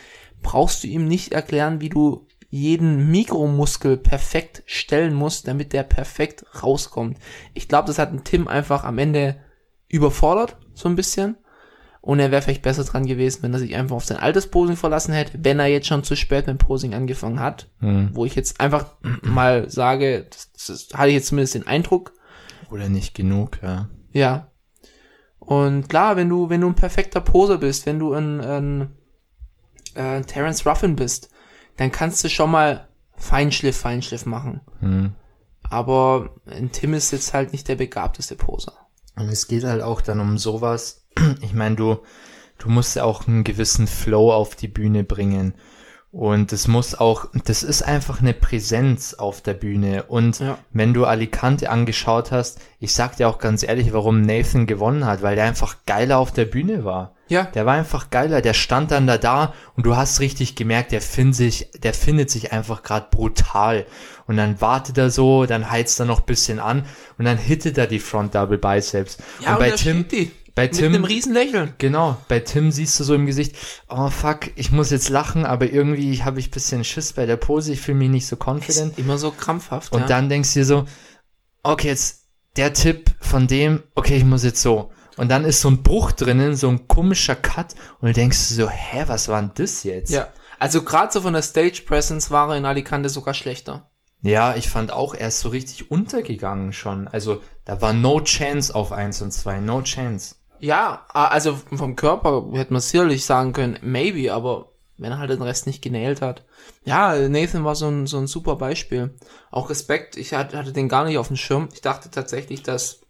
brauchst du ihm nicht erklären, wie du jeden Mikromuskel perfekt stellen musst, damit der perfekt rauskommt. Ich glaube, das hat ein Tim einfach am Ende überfordert, so ein bisschen. Und er wäre vielleicht besser dran gewesen, wenn er sich einfach auf sein altes Posing verlassen hätte, wenn er jetzt schon zu spät mit dem Posing angefangen hat. Mhm. Wo ich jetzt einfach mal sage, das, das hatte ich jetzt zumindest den Eindruck, Oder nicht genug, ja. ja. Und klar, wenn du, wenn du ein perfekter Poser bist, wenn du ein, ein äh, Terence Ruffin bist, dann kannst du schon mal Feinschliff, Feinschliff machen. Mhm. Aber ein Tim ist jetzt halt nicht der begabteste Poser. Und es geht halt auch dann um sowas. Ich meine, du, du musst ja auch einen gewissen Flow auf die Bühne bringen. Und es muss auch, das ist einfach eine Präsenz auf der Bühne. Und Ja. wenn du Alicante angeschaut hast, ich sag dir auch ganz ehrlich, warum Nathan gewonnen hat, weil der einfach geiler auf der Bühne war. Ja, Der war einfach geiler, der stand dann da da und du hast richtig gemerkt, der findet sich, der findet sich einfach gerade brutal. Und dann wartet er so, dann heizt er noch ein bisschen an und dann hittet er die Front Double Biceps. ja und bei da Tim, bei Mit Tim, einem riesen Lächeln. genau, bei Tim siehst du so im Gesicht, oh fuck, ich muss jetzt lachen, aber irgendwie habe ich ein bisschen Schiss bei der Pose, ich fühle mich nicht so confident. Ist immer so krampfhaft. Und ja. dann denkst du dir so, okay, jetzt der Tipp von dem, okay, ich muss jetzt so. Und dann ist so ein Bruch drinnen, so ein komischer Cut und du denkst so, hä, was war denn das jetzt? Ja. Also gerade so von der Stage Presence war er in Alicante sogar schlechter. Ja, ich fand auch, er ist so richtig untergegangen schon. Also, da war no chance auf eins und zwei, no chance. Ja, also vom Körper hätte man sicherlich sagen können, maybe, aber wenn er halt den Rest nicht genäht hat. Ja, Nathan war so ein, so ein super Beispiel. Auch Respekt, ich hatte hatte den gar nicht auf dem Schirm. Ich dachte tatsächlich, dass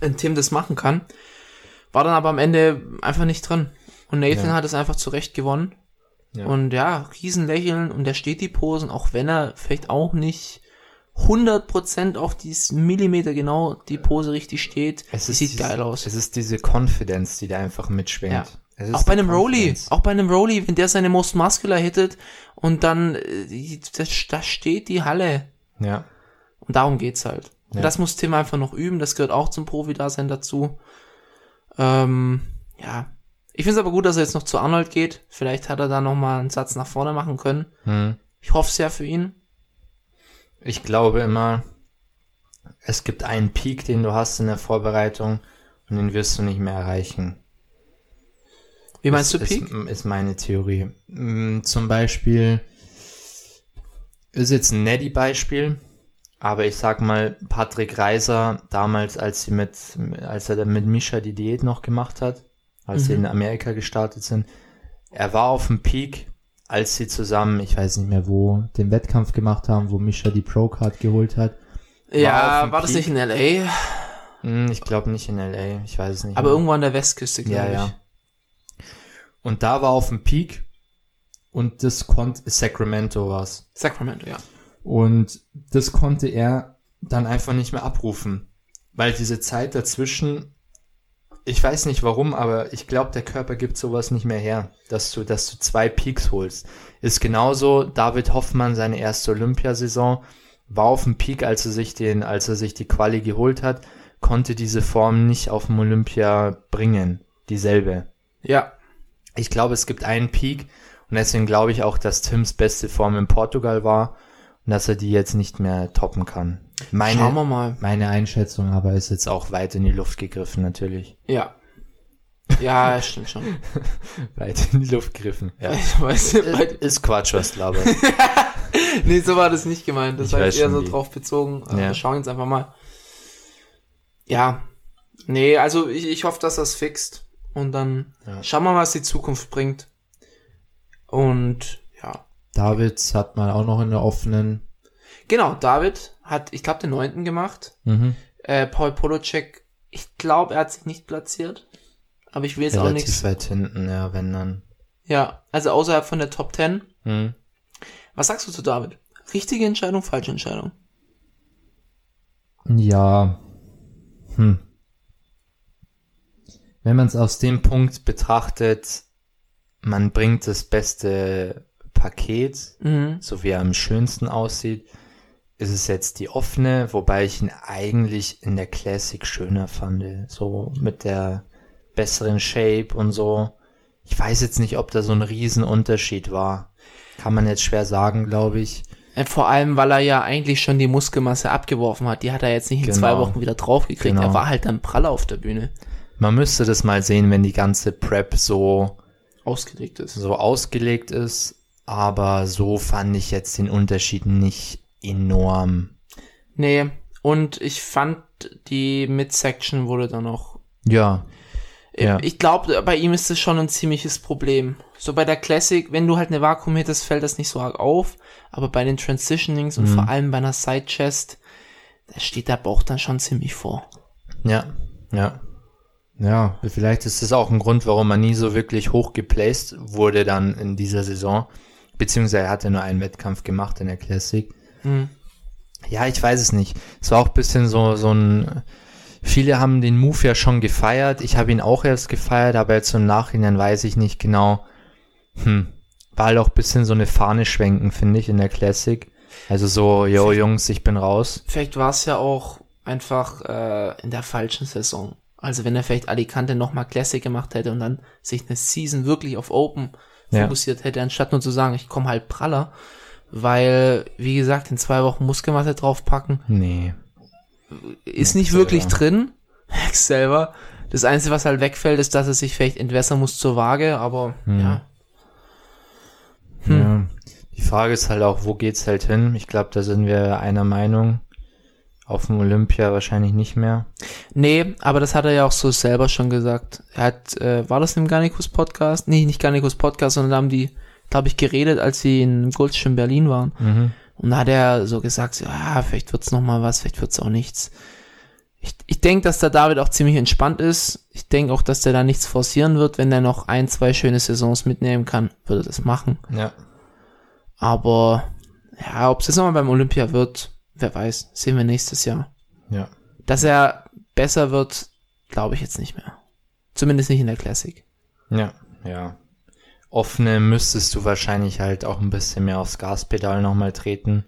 ein Tim das machen kann. War dann aber am Ende einfach nicht drin. Und Nathan Ja. hat es einfach zurecht gewonnen. Ja. Und ja, Riesenlächeln und der steht die Posen, auch wenn er vielleicht auch nicht 100% auf dieses Millimeter genau die Pose richtig steht. Es sieht dieses- geil aus. Es ist diese Confidence, die da einfach mitschwingt. Ja. Es ist Auch bei einem Rolly, auch bei einem Rolly, wenn der seine Most Muscular hittet und dann, äh, das, da steht die Halle. Ja. Und darum geht's halt. Ja. das muss Tim einfach noch üben, das gehört auch zum Profi-Dasein dazu. Ähm, ja. Ich finde es aber gut, dass er jetzt noch zu Arnold geht. Vielleicht hat er da noch mal einen Satz nach vorne machen können. Hm. Ich hoffe sehr für ihn. Ich glaube immer, es gibt einen Peak, den du hast in der Vorbereitung und den wirst du nicht mehr erreichen. Wie meinst du ist, Peak? Ist, ist meine Theorie. Zum Beispiel ist jetzt ein Neddy-Beispiel, aber ich sag mal, Patrick Reiser, damals, als sie mit, als er dann mit Misha die Diät noch gemacht hat, als sie Mhm. in Amerika gestartet sind, er war auf dem Peak, als sie zusammen, ich weiß nicht mehr wo, den Wettkampf gemacht haben, wo Misha die Pro-Card geholt hat. Ja, dem war das nicht in L.A.? Hm, Ich glaube nicht in LA, ich weiß es nicht. Aber mehr. irgendwo an der Westküste, glaube Ja, ich. ja. Und da war auf dem Peak und das konnte, Sacramento war's. Sacramento, ja. Und das konnte er dann einfach nicht mehr abrufen. Weil diese Zeit dazwischen, ich weiß nicht warum, aber ich glaube, der Körper gibt sowas nicht mehr her, dass du, dass du zwei Peaks holst. Ist genauso, David Hoffmann, seine erste Olympiasaison, war auf dem Peak, als er sich den, als er sich die Quali geholt hat, konnte diese Form nicht auf dem Olympia bringen. Dieselbe. Ja, Ich glaube, es gibt einen Peak und deswegen glaube ich auch, dass Tims beste Form in Portugal war dass er die jetzt nicht mehr toppen kann. Meine, schauen wir mal. meine Einschätzung aber ist jetzt auch weit in die Luft gegriffen, natürlich. Ja. Ja, stimmt schon. Weit in die Luft gegriffen. Ja. Ich weiß, bei, Ist Quatsch, was labert. nee, so war das nicht gemeint. Das Ich war eher so wie. drauf bezogen. Äh, Ja. Wir schauen jetzt einfach mal. Ja. Nee, also ich, ich hoffe, dass das fixt. Und dann Ja. schauen wir mal, was die Zukunft bringt. Und ja. David hat man auch noch in der offenen. Genau, David hat, ich glaube, den neunten gemacht. Mhm. Äh, Paul Polocek, ich glaube, er hat sich nicht platziert. Aber ich will jetzt auch Relativ nichts. weit hinten, ja, wenn dann. Ja, also außerhalb von der Top 10. Mhm. Was sagst du zu David? Richtige Entscheidung, falsche Entscheidung? Ja. Hm. Wenn man es aus dem Punkt betrachtet, man bringt das beste Paket, Mhm. so wie er am schönsten aussieht, ist es jetzt die offene, wobei ich ihn eigentlich in der Classic schöner fand, so mit der besseren Shape und so. Ich weiß jetzt nicht, ob da so ein Riesenunterschied war. Kann man jetzt schwer sagen, glaube ich. Äh, Vor allem, weil er ja eigentlich schon die Muskelmasse abgeworfen hat. Die hat er jetzt nicht in Genau. zwei Wochen wieder draufgekriegt. Genau. Er war halt dann praller auf der Bühne. Man müsste das mal sehen, wenn die ganze Prep so Ausgelegt ist. so ausgelegt ist, aber so fand ich jetzt den Unterschied nicht enorm. Nee, und ich fand, die Midsection wurde dann noch. Ja, Ja. Ich glaube, bei ihm ist es schon ein ziemliches Problem. So bei der Classic, wenn du halt eine Vakuum hittest, fällt das nicht so arg auf. Aber bei den Transitionings und Mhm. vor allem bei einer Side Chest, da steht der Bauch dann schon ziemlich vor. ja, ja. Ja, vielleicht ist das auch ein Grund, warum er nie so wirklich hoch geplaced wurde dann in dieser Saison. Beziehungsweise er hatte nur einen Wettkampf gemacht in der Classic. Mhm. Ja, ich weiß es nicht. Es war auch ein bisschen so, so ein, viele haben den Move ja schon gefeiert. Ich habe ihn auch erst gefeiert, aber jetzt so im Nachhinein weiß ich nicht genau. Hm. War halt auch ein bisschen so eine Fahne schwenken, finde ich, in der Classic. Also so, yo Jungs, ich bin raus. Vielleicht war es ja auch einfach äh, in der falschen Saison. Also wenn er vielleicht Alicante nochmal Classic gemacht hätte und dann sich eine Season wirklich auf Open Ja. fokussiert hätte, anstatt nur zu sagen, ich komme halt praller. Weil, wie gesagt, in zwei Wochen Muskelmasse draufpacken, Nee. ist Max nicht wirklich selber. drin. Max selber. Das Einzige, was halt wegfällt, ist, dass er sich vielleicht entwässern muss zur Waage, aber Hm. ja. Hm. Ja. Die Frage ist halt auch, wo geht's halt hin? Ich glaube, da sind wir einer Meinung. Auf dem Olympia wahrscheinlich nicht mehr. Nee, aber das hat er ja auch so selber schon gesagt. Er hat, äh, war das im Garnicus Podcast? Nee, nicht Garnicus Podcast, sondern da haben die, glaube ich, geredet, als sie in Goldschirm Berlin waren. Mhm. Und da hat er so gesagt, so, ja, vielleicht wird's noch mal was, vielleicht wird's auch nichts. Ich, ich denke, dass der David auch ziemlich entspannt ist. Ich denke auch, dass der da nichts forcieren wird. Wenn er noch ein, zwei schöne Saisons mitnehmen kann, würde das machen. Ja. Aber ja, ob es jetzt nochmal beim Olympia wird, wer weiß, sehen wir nächstes Jahr. Ja. Dass er besser wird, glaube ich jetzt nicht mehr. Zumindest nicht in der Classic. Ja, ja. Offene müsstest du wahrscheinlich halt auch ein bisschen mehr aufs Gaspedal nochmal treten.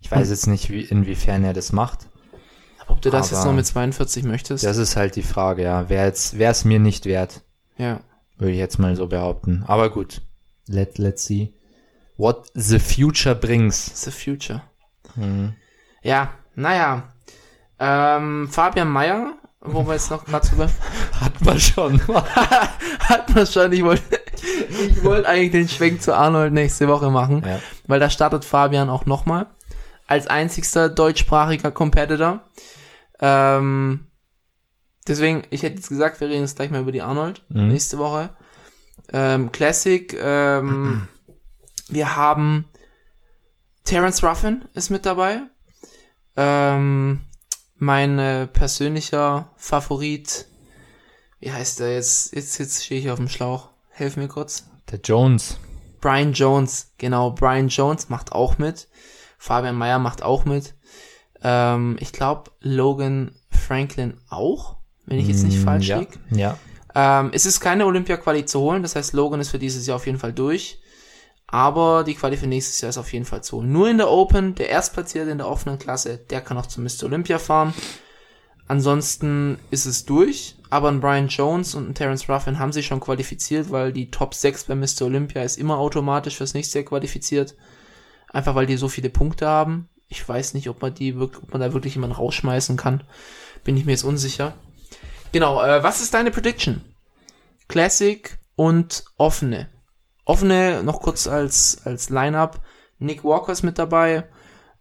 Ich weiß jetzt nicht, wie, inwiefern er das macht. Aber ob du das jetzt noch mit 42 möchtest? Das ist halt die Frage, ja. Wäre es mir nicht wert, ja. würde ich jetzt mal so behaupten. Aber gut. Let, let's see. What the future brings. The future. Mhm. Ja, naja. Ähm, Fabian Meyer, wo wir jetzt noch gerade drüber Hat man schon. hat man schon. Ich wollte ich wollte eigentlich den Schwenk zu Arnold nächste Woche machen, ja. weil da startet Fabian auch nochmal als einzigster deutschsprachiger Competitor. Ähm, deswegen, ich hätte jetzt gesagt, wir reden jetzt gleich mal über die Arnold Mhm. nächste Woche. Ähm, Classic, ähm, wir haben Terence Ruffin ist mit dabei. Ähm, mein äh, persönlicher Favorit. Wie heißt der jetzt? Jetzt, jetzt stehe ich auf dem Schlauch. Helf mir kurz. Der Jones. Brian Jones, genau, Brian Jones macht auch mit. Fabian Meyer macht auch mit. Ähm, ich glaube, Logan Franklin auch, wenn ich jetzt nicht Mm, falsch ja. liege. Ja. Ähm, es ist keine Olympia-Quali zu holen, das heißt, Logan ist für dieses Jahr auf jeden Fall durch. Aber die Quali für nächstes Jahr ist auf jeden Fall zu. Nur in der Open, der Erstplatzierte in der offenen Klasse, der kann auch zum Mr. Olympia fahren. Ansonsten ist es durch, aber ein Brian Jones und ein Terence Ruffin haben sich schon qualifiziert, weil die Top 6 bei Mr. Olympia ist immer automatisch fürs nächste Jahr qualifiziert. Einfach weil die so viele Punkte haben. Ich weiß nicht, ob man die ob man da wirklich jemanden rausschmeißen kann. Bin ich mir jetzt unsicher. Genau, äh, was ist deine Prediction? Classic und offene. Offene noch kurz als, als Line-Up. Nick Walker ist mit dabei.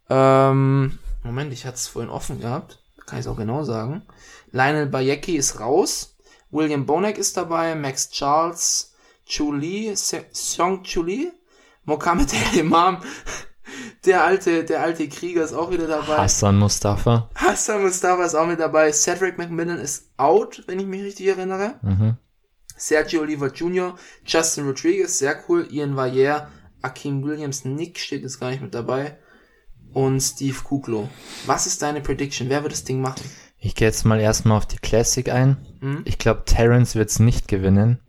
Ähm, Moment, ich hatte es vorhin offen gehabt. Kann ich es auch genau sagen. Lionel Bayecki ist raus. William Bonek ist dabei. Max Charles, Chu Lee, Se- Seong Chu Lee, Mohammed El Imam, der alte, der alte Krieger ist auch wieder dabei. Hassan Mustafa. Hassan Mustafa ist auch mit dabei. Cedric McMillan ist out, wenn ich mich richtig erinnere. Mhm. Sergio Oliver Jr., Justin Rodriguez, sehr cool. Ian Valliere, Akeem Williams, Nick steht jetzt gar nicht mit dabei. Und Steve Kuklo. Was ist deine Prediction? Wer wird das Ding machen? Ich gehe jetzt mal erstmal auf die Classic ein. Hm? Ich glaube, Terrence wird's nicht gewinnen,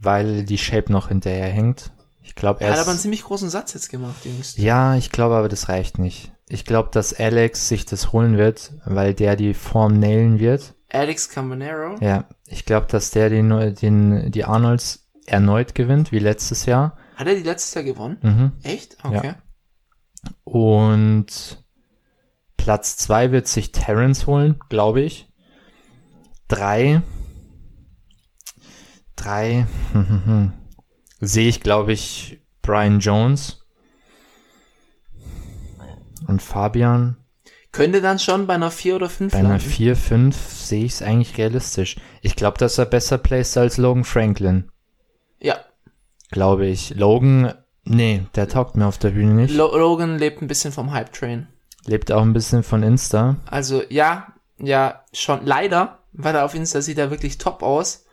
weil die Shape noch hinterher hängt. Ich glaube, Er er hat aber einen ziemlich großen Satz jetzt gemacht, Jungs. Ja, ich glaube aber, das reicht nicht. Ich glaube, dass Alex sich das holen wird, weil der die Form nailen wird. Alex Campanero. Ja, ich glaube, dass der den, den, die Arnolds erneut gewinnt, wie letztes Jahr. Hat er die letztes Jahr gewonnen? Mhm. Echt? Okay. Und Platz zwei wird sich Terrence holen, glaube ich. Drei. Drei. Sehe ich, glaube ich, Brian Jones. Und Fabian. Könnte dann schon bei einer 4 oder 5 Bei einer 4, 5 sehe ich es eigentlich realistisch. Ich glaube, dass er besser placed als Logan Franklin. Ja. Glaube ich. Logan, nee, der taugt mir auf der Bühne nicht. Lo Logan lebt ein bisschen vom Hype-Train. Lebt auch ein bisschen von Insta. Also, ja, ja, schon leider, weil er auf Insta sieht er wirklich top aus.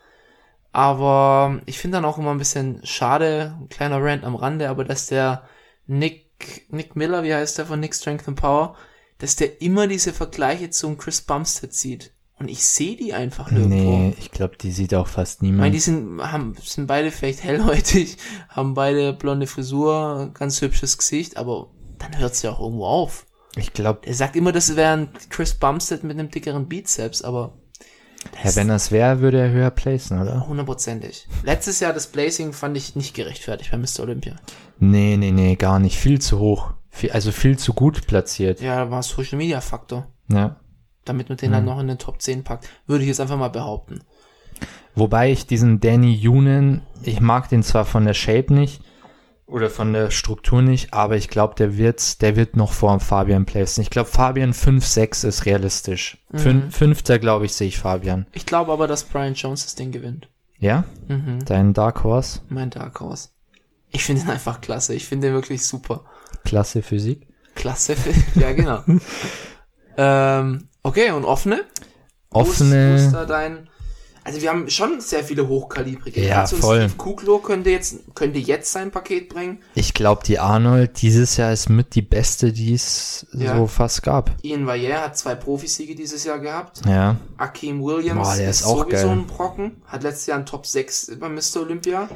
Aber ich finde dann auch immer ein bisschen schade, ein kleiner Rant am Rande, aber dass der Nick, Nick Miller, wie heißt der von Nick Strength and Power, dass der immer diese Vergleiche zum Chris Bumstead zieht. Und ich sehe die einfach nirgendwo. Nee, ich glaube, die sieht auch fast Ich meine, niemand. die sind, haben, sind beide vielleicht hellhäutig, haben beide blonde Frisur, ganz hübsches Gesicht, aber dann hört's ja auch irgendwo auf. Ich glaube, Er sagt immer, das wäre ein Chris Bumstead mit einem dickeren Bizeps, aber ja, wenn das wäre, würde er höher placen, oder? hundertprozentig. Letztes Jahr das Blazing fand ich nicht gerechtfertigt bei Mr. Olympia. Nee, nee, nee, gar nicht. Viel zu hoch. Viel, also viel zu gut platziert. Ja, da war Social Media Faktor. Ja. Damit man den Mhm. dann noch in den Top 10 packt. Würde ich jetzt einfach mal behaupten. Wobei ich diesen Danny Yunen, ich mag den zwar von der Shape nicht oder von der Struktur nicht, aber ich glaube, der wird, der wird noch vor Fabian placen. Ich glaube, Fabian 5, 6 ist realistisch. Mhm. Fün, Fünfter, glaube ich, sehe ich Fabian. Ich glaube aber, dass Brian Jones das Ding gewinnt. Ja? Mhm. Dein Dark Horse? Mein Dark Horse. Ich finde ihn einfach klasse. Ich finde ihn wirklich super. Klasse Physik. Klasse. ja, genau. ähm, okay, und offene? Ist- Wo ist Offene. da dein, also wir haben schon sehr viele hochkalibrige. Ja, Also voll. Steve Kuklo könnte jetzt, könnte jetzt sein Paket bringen. Ich glaube, die Arnold dieses Jahr ist mit die beste, die es Ja. so fast gab. Ian Valliere hat zwei Profisiege dieses Jahr gehabt. Ja. Akeem Williams Boah, der ist auch sowieso geil. ein Brocken. Hat letztes Jahr einen Top 6 bei Mr. Olympia.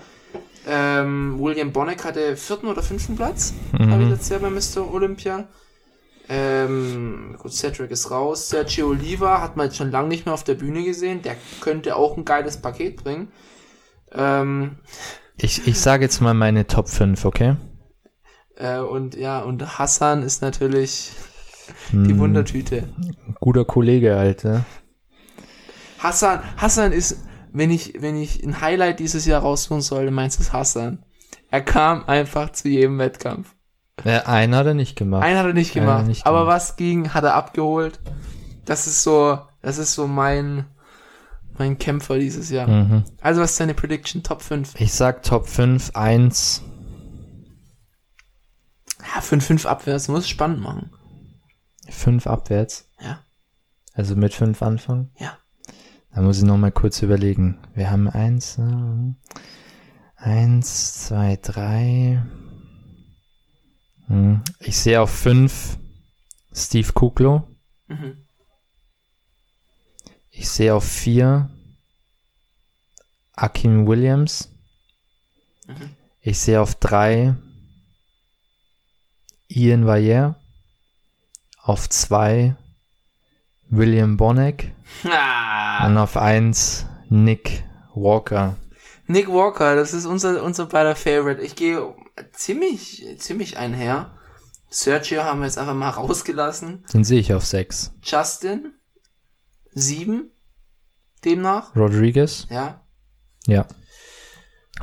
Ähm, William Bonneck hatte vierten oder fünften Platz. Mhm. Habe ich letztes Jahr bei Mr. Olympia. Ähm, gut, Cedric ist raus. Sergio Oliva hat man jetzt schon lange nicht mehr auf der Bühne gesehen. Der könnte auch ein geiles Paket bringen. Ähm, Ich, ich sage jetzt mal meine Top 5, okay? äh, und ja, und Hassan ist natürlich die Hm, Wundertüte. Guter Kollege, Alter. Hassan, Hassan ist, wenn ich, wenn ich ein Highlight dieses Jahr raussuchen soll, meinst du es Hassan. Er kam einfach zu jedem Wettkampf. Äh, einen hat er nicht gemacht. Einen hat er nicht er gemacht, nicht aber gemacht. was ging, hat er abgeholt. Das ist so, das ist so mein, mein Kämpfer dieses Jahr. Mhm. Also was ist deine Prediction? Top 5? Ich sag Top 5, 1. Ja, 5-5 abwärts, muss spannend machen. 5 abwärts. Ja, Also mit 5 anfangen. ja. Da muss ich noch mal kurz überlegen. Wir haben 1, 1, 2, 3. Hm. Ich sehe auf 5 Steve Kuklo. Mhm. Ich sehe auf 4 Akim Williams. Mhm. Ich sehe auf 3 Ian Valliere. Auf 2 William Bonneck. Ah, Und auf 1 Nick Walker. Nick Walker, das ist unser, unser beider Favorite. Ich gehe ziemlich, ziemlich einher. Sergio haben wir jetzt einfach mal rausgelassen. Den sehe ich auf 6. Justin, 7, demnach, Rodriguez. ja. Ja.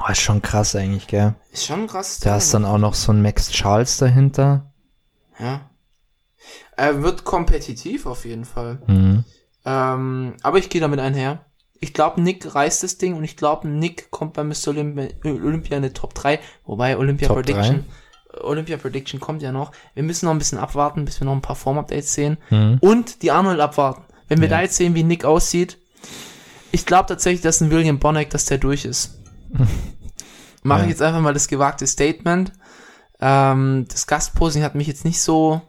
Oh, ist schon krass eigentlich, gell? Ist schon krass. Da ist dann auch noch so ein Max Charles dahinter. Ja. Er wird kompetitiv auf jeden Fall. Mhm. Ähm, aber ich gehe damit einher. Ich glaube, Nick reißt das Ding und ich glaube, Nick kommt bei Mr. Olympia, Olympia in die Top 3, wobei Olympia Top Prediction, Olympia Prediction kommt ja noch. Wir müssen noch ein bisschen abwarten, bis wir noch ein paar Form-Updates sehen. Mhm. Und die Arnold abwarten. Wenn wir Ja. da jetzt sehen, wie Nick aussieht, ich glaube tatsächlich, dass ein William Bonneck, dass der durch ist. Mache Ja. ich jetzt einfach mal das gewagte Statement. Ähm, das Gastposing hat mich jetzt nicht so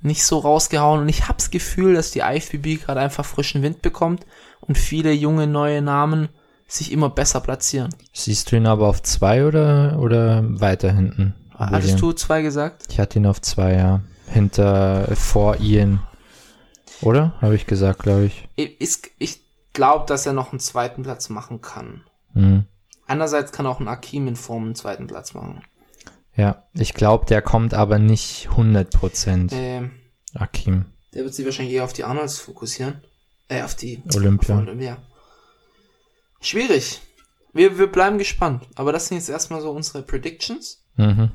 nicht so rausgehauen und ich hab's Gefühl, dass die IFBB gerade einfach frischen Wind bekommt und viele junge neue Namen sich immer besser platzieren. Siehst du ihn aber auf zwei oder, oder weiter hinten? Hattest William? du zwei gesagt? Ich hatte ihn auf zwei, ja. Hinter, vor Ian. Oder? Habe ich gesagt, glaube ich. Ich, ich, ich glaube, dass er noch einen zweiten Platz machen kann. Mhm. Andererseits kann auch ein Akim in Form einen zweiten Platz machen. Ja, ich glaube, der kommt aber nicht 100%. Ähm, Akim. der wird sich wahrscheinlich eher auf die Arnolds fokussieren. Äh, auf die Olympia. Auf Olympia. Schwierig. Wir, wir bleiben gespannt. Aber das sind jetzt erstmal so unsere Predictions. Mhm.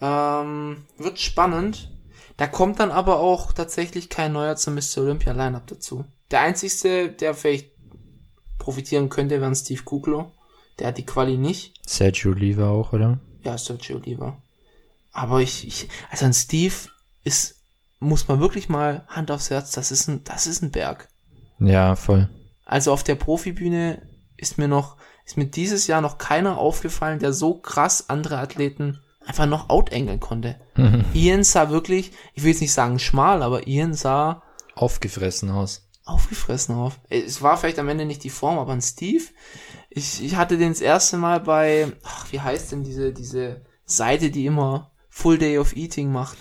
Ähm, wird spannend. Da kommt dann aber auch tatsächlich kein neuer zum Mr. Olympia Lineup dazu. Der einzigste, der vielleicht profitieren könnte, wäre ein Steve Kuglo. Der hat die Quali nicht. Sergio Oliva auch, oder? Ja, Sergio Oliva. Aber ich, ich, also ein Steve ist, muss man wirklich mal Hand aufs Herz, das ist ein, das ist ein Berg. Ja, voll. Also auf der Profibühne ist mir noch, ist mir dieses Jahr noch keiner aufgefallen, der so krass andere Athleten einfach noch outengeln konnte. Ian sah wirklich, ich will jetzt nicht sagen schmal, aber Ian sah Aufgefressen aus. aufgefressen auf. Es war vielleicht am Ende nicht die Form, aber ein Steve, ich, ich hatte den das erste Mal bei, ach, wie heißt denn diese, diese Seite, die immer Full Day of Eating macht.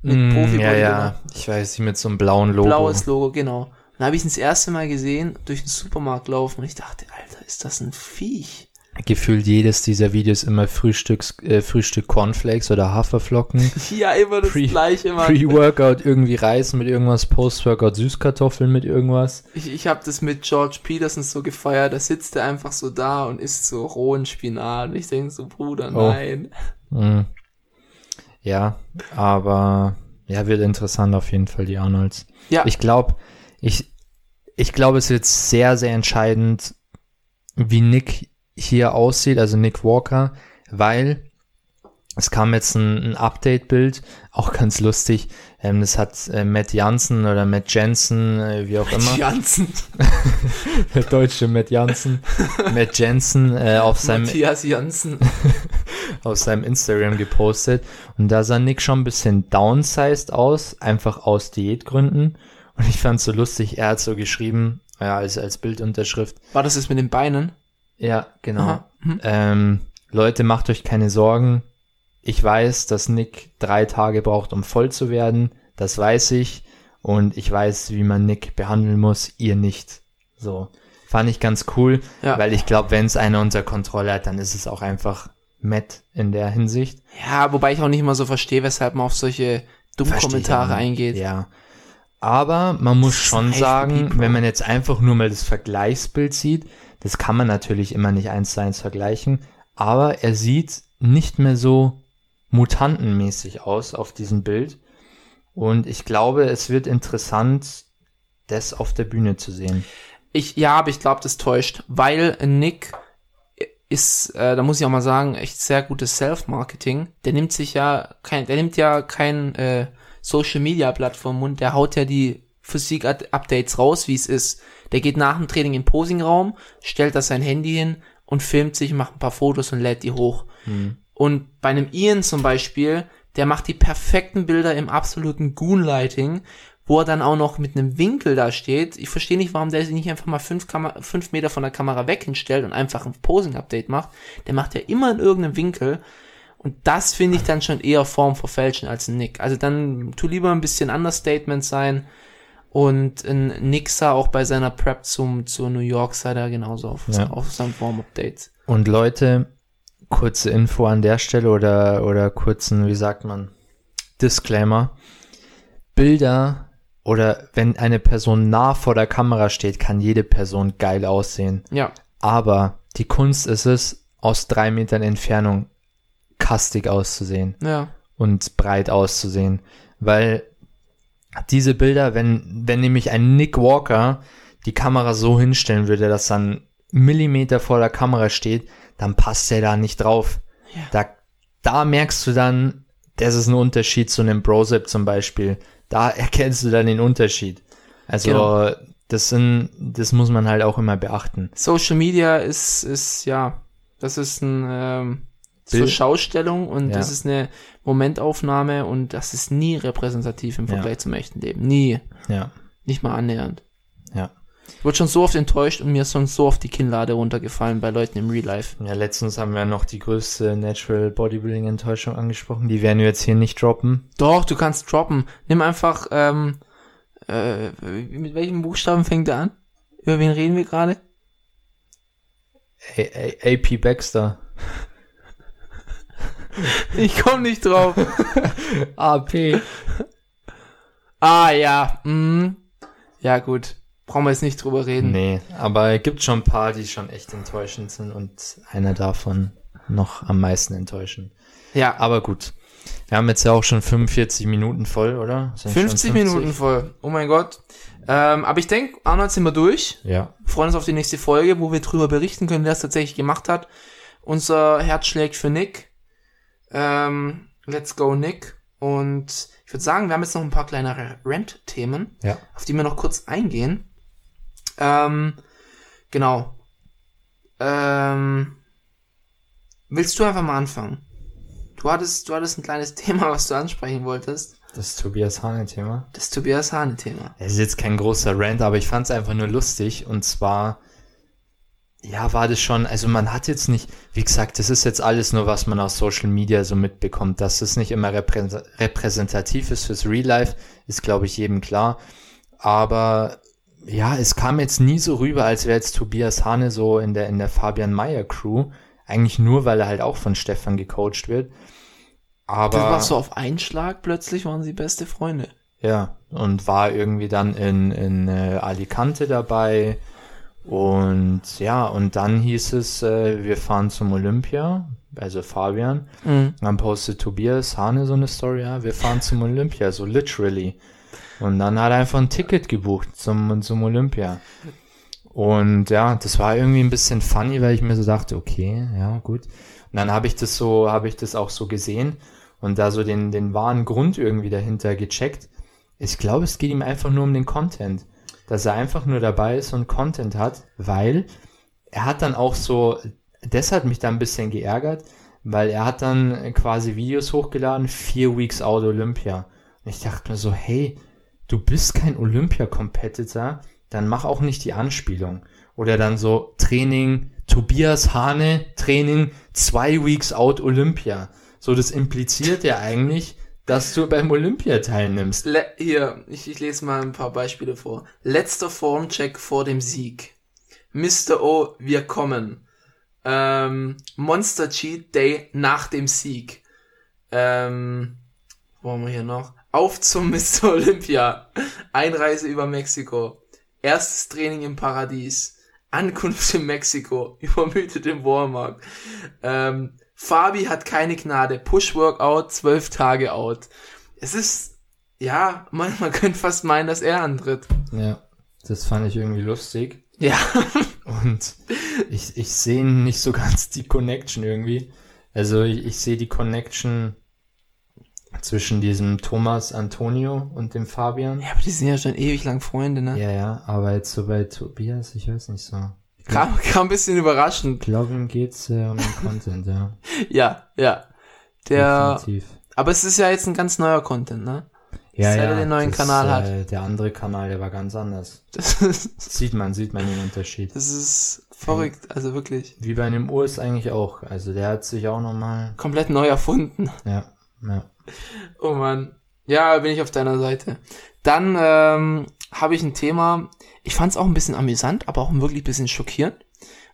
Mit Mm, Profi ja, ja. Ich weiß, nicht, mit so einem blauen Logo. Blaues Logo, genau. Dann habe ich ihn das erste Mal gesehen, durch den Supermarkt laufen und ich dachte, Alter, ist das ein Viech? Gefühlt jedes dieser Videos immer Frühstücks, äh, Frühstück Cornflakes oder Haferflocken. Ja, immer das Pre- gleiche, Mann. Pre-Workout irgendwie Reis mit irgendwas, Post-Workout Süßkartoffeln mit irgendwas. Ich, ich habe das mit George Peterson so gefeiert, da sitzt er einfach so da und isst so rohen Spinat und ich denke so, Bruder, Oh. nein. Mm. Ja, aber ja, wird interessant auf jeden Fall, die Arnolds. Ja, Ich glaube, ich, ich glaube, es wird sehr, sehr entscheidend, wie Nick hier aussieht, also Nick Walker, weil es kam jetzt ein, ein Update-Bild, auch ganz lustig. Ähm, das hat äh, Matt Jansen oder Matt Jensen, äh, wie auch immer, Jansen, der deutsche Matt Jansen, Matt Jensen äh, auf seinem Matthias Jansen. auf seinem Instagram gepostet und da sah Nick schon ein bisschen downsized aus, einfach aus Diätgründen. Und ich fand so lustig, er hat so geschrieben, ja, als, als Bildunterschrift, War das das mit den Beinen? ja, genau. Mhm. Ähm, Leute, macht euch keine Sorgen. Ich weiß, dass Nick drei Tage braucht, um voll zu werden. Das weiß ich. Und ich weiß, wie man Nick behandeln muss, ihr nicht. So. Fand ich ganz cool, Ja. weil ich glaube, wenn es einer unter Kontrolle hat, dann ist es auch einfach Matt in der Hinsicht. Ja, wobei ich auch nicht mal so verstehe, weshalb man auf solche dummen Kommentare eingeht. Ja. Aber man muss schon sagen, wenn man jetzt einfach nur mal das Vergleichsbild sieht, das kann man natürlich immer nicht eins zu eins vergleichen, aber er sieht nicht mehr so mutantenmäßig aus auf diesem Bild. Und ich glaube, es wird interessant, das auf der Bühne zu sehen. Ich, ja, aber ich glaube, das täuscht, weil Nick ist, äh, da muss ich auch mal sagen, echt sehr gutes Self-Marketing. Der nimmt sich ja kein, der nimmt ja kein äh, Social Media Blatt vom Mund, der haut ja die Physik-Updates raus, wie es ist. Der geht nach dem Training in den Posingraum, stellt da sein Handy hin und filmt sich, macht ein paar Fotos und lädt die hoch. Und bei einem Ian zum Beispiel, der macht die perfekten Bilder im absoluten Goon-Lighting, wo er dann auch noch mit einem Winkel da steht. Ich verstehe nicht, warum der sich nicht einfach mal fünf, Kamer fünf Meter von der Kamera weg hinstellt und einfach ein Posing-Update macht. Der macht ja immer in irgendeinem Winkel. Und das finde ich dann schon eher Form verfälschen als ein Nick. Also dann tu lieber ein bisschen Understatement sein. Und ein Nick sah auch bei seiner Prep zum, zur New York sah der genauso auf, Ja. auf seinem Form-Update. Und Leute, kurze Info an der Stelle oder, oder kurzen, wie sagt man, Disclaimer. Bilder oder wenn eine Person nah vor der Kamera steht, kann jede Person geil aussehen. Ja. Aber die Kunst ist es, aus drei Metern Entfernung kastig auszusehen Ja. und breit auszusehen. Weil diese Bilder, wenn, wenn nämlich ein Nick Walker die Kamera so hinstellen würde, dass dann Millimeter vor der Kamera steht, dann passt der da nicht drauf. Ja. Da, da merkst du dann, das ist ein Unterschied zu einem Brosep zum Beispiel. Da erkennst du dann den Unterschied. Also, Genau. das sind, das muss man halt auch immer beachten. Social Media ist, ist ja, das ist ein ähm, zur Bild- Schaustellung und Ja. das ist eine Momentaufnahme und das ist nie repräsentativ im Ja. Vergleich zum echten Leben. Nie. Ja, Nicht mal annähernd. Ich wurde schon so oft enttäuscht und mir ist schon so oft die Kinnlade runtergefallen bei Leuten im Real Life. Ja, letztens haben wir noch die größte Natural Bodybuilding Enttäuschung angesprochen. Die werden wir jetzt hier nicht droppen. Doch, du kannst droppen. Nimm einfach, ähm, äh, mit welchem Buchstaben fängt er an? Über wen reden wir gerade? AP Baxter. Ich komme nicht drauf. AP. ah, ja. Mm. Ja, gut. Brauchen wir jetzt nicht drüber reden. Nee, aber es gibt schon ein paar, die schon echt enttäuschend sind und einer davon noch am meisten enttäuschen. Ja, Aber gut. Wir haben jetzt ja auch schon 45 Minuten voll, oder? Sind schon 50 Minuten voll. Oh mein Gott. Ähm, aber ich denke, Arnold sind wir durch. Ja. Wir freuen uns auf die nächste Folge, wo wir drüber berichten können, wer es tatsächlich gemacht hat. Unser Herz schlägt für Nick. Ähm, let's go, Nick. Und ich würde sagen, wir haben jetzt noch ein paar kleinere Rent-Themen, Ja. auf die wir noch kurz eingehen. Ähm, genau. Ähm, willst du einfach mal anfangen? Du hattest, du hattest ein kleines Thema, was du ansprechen wolltest. Das Tobias Hane-Thema. Das Tobias Hane-Thema. Es ist jetzt kein großer Rant, aber ich fand es einfach nur lustig. Und zwar, ja, war das schon, also man hat jetzt nicht, wie gesagt, das ist jetzt alles nur, was man aus Social Media so mitbekommt. Dass das nicht immer reprä repräsentativ ist fürs Real Life, ist, glaube ich, jedem klar. Aber ja, es kam jetzt nie so rüber, als wäre jetzt Tobias Hane so in der, in der Fabian Meyer Crew. Eigentlich nur, weil er halt auch von Stefan gecoacht wird. Aber. Das war so auf einen Schlag, plötzlich waren sie beste Freunde. Ja, und war irgendwie dann in, in äh, Alicante dabei. Und ja, und dann hieß es, äh, wir fahren zum Olympia, also Fabian. Mhm. Dann postet Tobias Hane so eine Story, ja, wir fahren zum Olympia, so literally. Und dann hat er einfach ein Ticket gebucht zum, zum Olympia. Und ja, das war irgendwie ein bisschen funny, weil ich mir so dachte, okay, ja, gut. Und dann habe ich das so, habe ich das auch so gesehen und da so den, den wahren Grund irgendwie dahinter gecheckt. Ich glaube, es geht ihm einfach nur um den Content. Dass er einfach nur dabei ist und Content hat, weil er hat dann auch so, das hat mich dann ein bisschen geärgert, weil er hat dann quasi Videos hochgeladen, vier Weeks out Olympia. Und ich dachte mir so, hey, du bist kein Olympia-Competitor, dann mach auch nicht die Anspielung. Oder dann so Training, Tobias Hane, Training, zwei Weeks out Olympia. So, das impliziert ja eigentlich, dass du beim Olympia teilnimmst. Le hier, ich, ich lese mal ein paar Beispiele vor. Letzter Formcheck vor dem Sieg. Mr. O, wir kommen. Ähm, Monster Cheat Day nach dem Sieg. Ähm, wo haben wir hier noch? Auf zum Mr. Olympia. Einreise über Mexiko. Erstes Training im Paradies. Ankunft in Mexiko. Übermüdet im Walmart. Ähm, Fabi hat keine Gnade. Push-Workout, zwölf Tage out. Es ist, ja, man, man könnte fast meinen, dass er antritt. Ja, das fand ich irgendwie lustig. Ja. Und ich, ich sehe nicht so ganz die Connection irgendwie. Also ich, ich sehe die Connection zwischen diesem Thomas Antonio und dem Fabian. Ja, aber die sind ja schon ewig lang Freunde, ne? Ja, ja, aber jetzt so bei Tobias, ich weiß nicht so. Kam, kam ein bisschen überraschend. Ich glaube, ihm geht's äh, um den Content, ja. Ja, ja. Der, Definitiv. aber es ist ja jetzt ein ganz neuer Content, ne? Ja, seit ja, er den neuen das, Kanal hat. Äh, der andere Kanal, der war ganz anders. Das ist, Sieht man, sieht man den Unterschied. das ist verrückt, also wirklich. Wie bei einem Urs eigentlich auch. Also der hat sich auch nochmal, Komplett neu erfunden. ja, ja. Oh man. Ja, bin ich auf deiner Seite. Dann ähm, habe ich ein Thema, ich fand es auch ein bisschen amüsant, aber auch wirklich ein bisschen schockierend.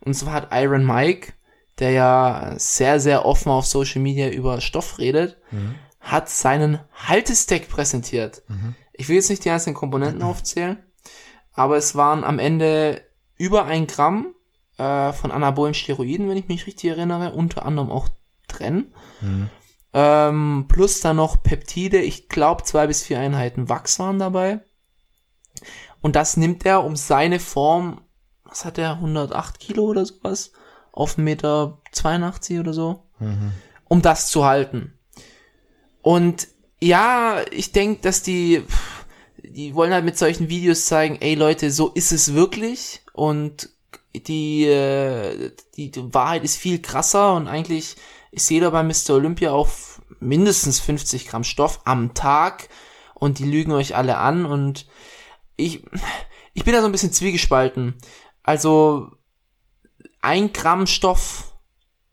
Und zwar hat Iron Mike, der ja sehr, sehr offen auf Social Media über Stoff redet, Mhm. hat seinen Haltestack präsentiert. Mhm. Ich will jetzt nicht die einzelnen Komponenten aufzählen, aber es waren am Ende über ein Gramm äh, von anabolen Steroiden, wenn ich mich richtig erinnere, unter anderem auch drin. Mhm. Ähm, plus dann noch Peptide, ich glaube zwei bis vier Einheiten Wachs waren dabei. Und das nimmt er um seine Form, was hat er, 108 Kilo oder sowas? Auf 1,82 Meter 82 oder so. Um das zu halten. Und ja, ich denke, dass die, die wollen halt mit solchen Videos zeigen, ey Leute, so ist es wirklich. Und die, äh, die, die Wahrheit ist viel krasser und eigentlich ist jeder bei Mr. Olympia auf mindestens 50 Gramm Stoff am Tag und die lügen euch alle an und ich, ich bin da so ein bisschen zwiegespalten. Also ein Gramm Stoff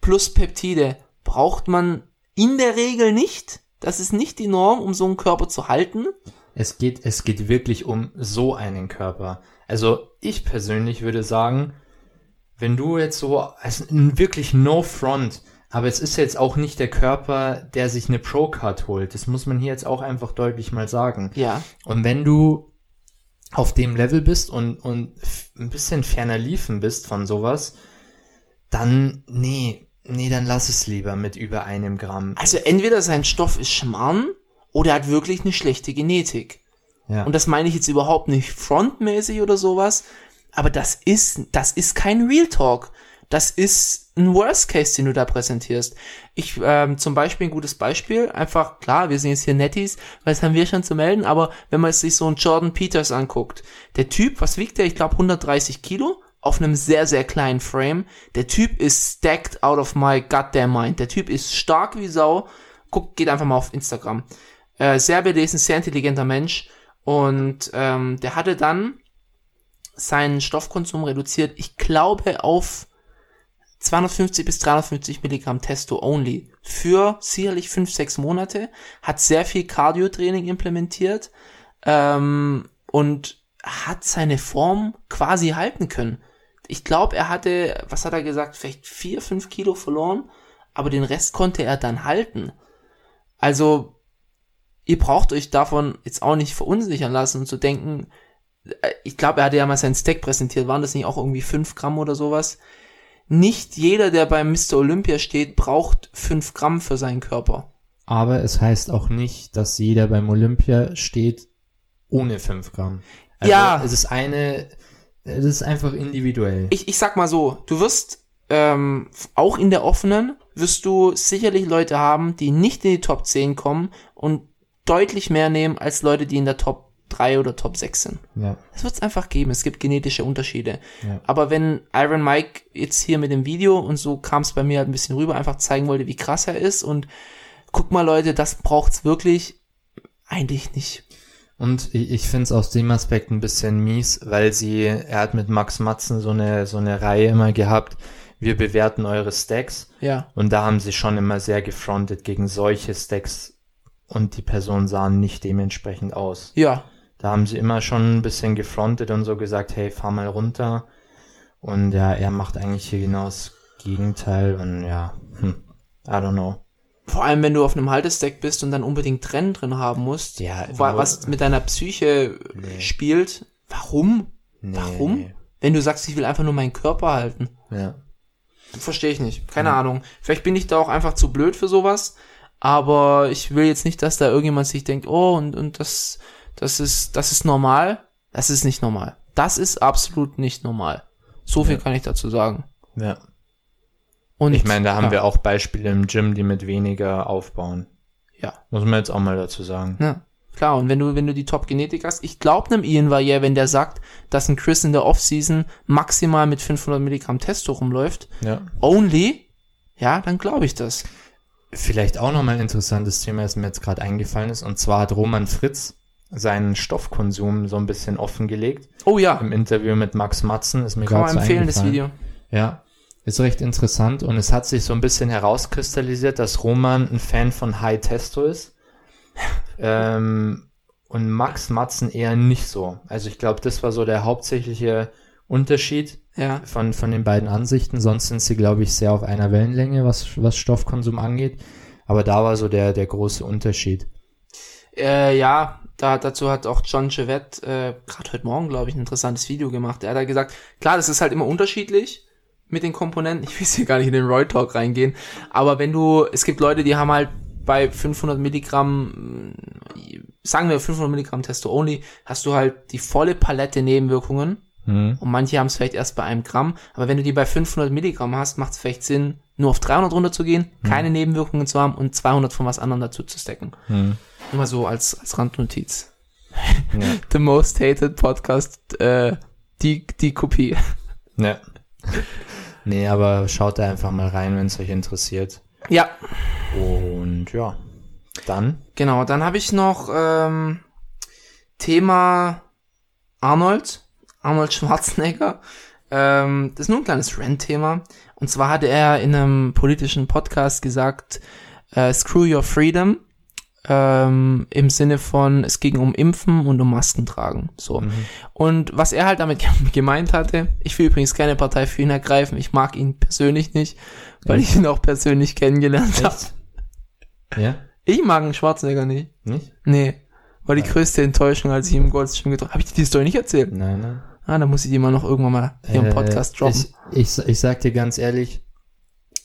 plus Peptide braucht man in der Regel nicht. Das ist nicht die Norm, um so einen Körper zu halten. Es geht, es geht wirklich um so einen Körper. Also ich persönlich würde sagen, wenn du jetzt so, also wirklich no front, aber es ist jetzt auch nicht der Körper, der sich eine Pro-Card holt. Das muss man hier jetzt auch einfach deutlich mal sagen. Ja. Und wenn du auf dem Level bist und, und ein bisschen ferner liefen bist von sowas, dann, nee, nee, dann lass es lieber mit über einem Gramm. Also entweder sein Stoff ist Schmarrn oder er hat wirklich eine schlechte Genetik. Ja. Und das meine ich jetzt überhaupt nicht frontmäßig oder sowas, aber das ist, das ist kein Real Talk. Das ist ein Worst Case, den du da präsentierst. Ich, ähm, zum Beispiel ein gutes Beispiel, einfach, klar, wir sind jetzt hier Netties, was haben wir schon zu melden, aber wenn man sich so einen Jordan Peters anguckt, der Typ, was wiegt der? Ich glaube 130 Kilo auf einem sehr, sehr kleinen Frame. Der Typ ist stacked out of my goddamn mind. Der Typ ist stark wie Sau. Guckt, geht einfach mal auf Instagram. Äh, sehr belesen, sehr intelligenter Mensch. Und ähm, der hatte dann seinen Stoffkonsum reduziert, ich glaube, auf 250 bis 350 Milligramm Testo only für sicherlich 5, 6 Monate, hat sehr viel Cardio-Training implementiert ähm, und hat seine Form quasi halten können. Ich glaube, er hatte, was hat er gesagt, vielleicht 4, 5 Kilo verloren, aber den Rest konnte er dann halten. Also, ihr braucht euch davon jetzt auch nicht verunsichern lassen und zu denken, äh, ich glaube, er hatte ja mal seinen Stack präsentiert, waren das nicht auch irgendwie 5 Gramm oder sowas? Nicht jeder, der beim Mr. Olympia steht, braucht 5 Gramm für seinen Körper. Aber es heißt auch nicht, dass jeder beim Olympia steht ohne 5 Gramm. Also Ja. Es ist eine, es ist einfach individuell. Ich, ich sag mal so, du wirst ähm, auch in der offenen, wirst du sicherlich Leute haben, die nicht in die Top 10 kommen und deutlich mehr nehmen als Leute, die in der Top 3 oder Top 6 sind. ja. Das wird es einfach geben. Es gibt genetische Unterschiede. Ja. Aber wenn Iron Mike jetzt hier mit dem Video und so kam es bei mir halt ein bisschen rüber, einfach zeigen wollte, wie krass er ist und guck mal Leute, das braucht's wirklich eigentlich nicht. Und ich, ich finde es aus dem Aspekt ein bisschen mies, weil sie, er hat mit Max Matzen so eine, so eine Reihe immer gehabt, wir bewerten eure Stacks. Ja. Und da haben sie schon immer sehr gefrontet gegen solche Stacks und die Personen sahen nicht dementsprechend aus. Ja. Da haben sie immer schon ein bisschen gefrontet und so gesagt, hey, fahr mal runter. Und ja, er macht eigentlich hier genau das Gegenteil und ja, hm, I don't know. Vor allem, wenn du auf einem Haltestack bist und dann unbedingt Rennen drin haben musst, Ja, wa- was mit deiner Psyche Nee. spielt. Warum? Nee, Warum? nee. Wenn du sagst, ich will einfach nur meinen Körper halten. Ja. Verstehe ich nicht. Keine Ahnung. Vielleicht bin ich da auch einfach zu blöd für sowas. Aber ich will jetzt nicht, dass da irgendjemand sich denkt, oh, und, und das, das ist, das ist normal. Das ist nicht normal. Das ist absolut nicht normal. So viel Ja. kann ich dazu sagen. ja. Und Ich meine, da haben ja, wir auch Beispiele im Gym, die mit weniger aufbauen. Ja. Muss man jetzt auch mal dazu sagen. Ja, klar. Und wenn du, wenn du die Top-Genetik hast, ich glaube einem Ian Valliere, wenn der sagt, dass ein Chris in der Offseason maximal mit 500 Milligramm Testo rumläuft, Ja. only, ja, dann glaube ich das. Vielleicht auch nochmal ein interessantes Thema, das mir jetzt gerade eingefallen ist. Und zwar hat Roman Fritz seinen Stoffkonsum so ein bisschen offengelegt. Oh ja, Im Interview mit Max Matzen ist mir kann man gerade so empfehlen, das. Video. Ja, ist recht interessant und es hat sich so ein bisschen herauskristallisiert, dass Roman ein Fan von High Testo ist. ähm, und Max Matzen eher nicht so. Also ich glaube, das war so der hauptsächliche Unterschied Ja, von, von den beiden Ansichten. Sonst sind sie, glaube ich, sehr auf einer Wellenlänge, was, was Stoffkonsum angeht. Aber da war so der, der große Unterschied. äh, ja, da, dazu hat auch John Chevette äh, gerade heute Morgen, glaube ich, ein interessantes Video gemacht. Er hat da gesagt, klar, das ist halt immer unterschiedlich mit den Komponenten. Ich will hier gar nicht in den Roy Talk reingehen, aber wenn du, es gibt Leute, die haben halt bei 500 Milligramm sagen wir 500 Milligramm Testo Only, hast du halt die volle Palette Nebenwirkungen. Mhm. Und manche haben es vielleicht erst bei einem Gramm. Aber wenn du die bei 500 Milligramm hast, macht es vielleicht Sinn, nur auf 300 runterzugehen, keine Nebenwirkungen zu haben und 200 von was anderem dazu zu stacken. Mhm. Mal so als, als Randnotiz. Ja. The most hated podcast, äh, die, die Kopie. ja. Nee, aber schaut da einfach mal rein, wenn es euch interessiert. Ja, Und ja, dann. genau. Dann habe ich noch ähm, Thema Arnold, Arnold Schwarzenegger. Ähm, das ist nur ein kleines Rant-Thema. Und zwar hatte er in einem politischen Podcast gesagt, äh, screw your freedom. Ähm, Im Sinne von, es ging um Impfen und um Masken tragen. So. Und was er halt damit gemeint hatte, ich will übrigens keine Partei für ihn ergreifen, ich mag ihn persönlich nicht, weil ich ihn auch persönlich kennengelernt habe. Echt? Ja? Ich mag einen Schwarzenegger nicht. Nicht? Nee. War die größte Enttäuschung, als ich ihm Goldstream getroffen habe. Hab ich dir die Story nicht erzählt? Nein, nein. Ah, dann muss ich die mal noch irgendwann mal hier im Äh, Podcast droppen. Ich, ich, ich sag dir ganz ehrlich,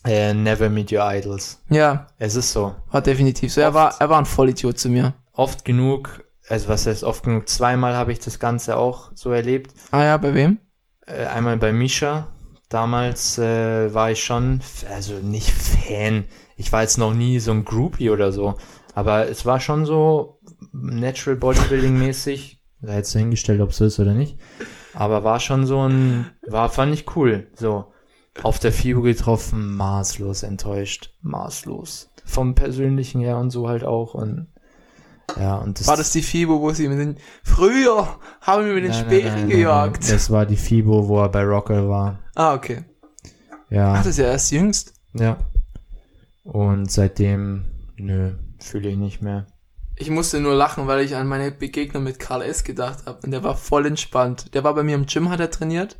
äh, never meet your idols. ja, Es ist so. war definitiv so. Er Oft. war, er war ein Vollidiot zu mir. Oft genug, also was heißt oft genug, zweimal habe ich das Ganze auch so erlebt. Ah ja, bei wem? Äh, einmal bei Misha. Damals äh, war ich schon, also nicht Fan. Ich war jetzt noch nie so ein Groupie oder so. Aber es war schon so Natural Bodybuilding mäßig. Sei jetzt dahingestellt, ob es so ist oder nicht. Aber war schon so ein, war, fand ich cool. So. Auf der FIBO getroffen, maßlos enttäuscht. Maßlos. Vom Persönlichen her und so halt auch. Und ja, und das War das die FIBO, wo sie mit den, früher haben wir mit den Speeren gejagt. nein. Das war die FIBO, wo er bei Rocker war. Ah, okay. Ja. Ach, das ist ja erst jüngst. Ja. Und seitdem, nö, fühle ich nicht mehr. Ich musste nur lachen, weil ich an meine Begegnung mit Karl S. gedacht habe. Und der war voll entspannt. Der war bei mir im Gym, hat er trainiert.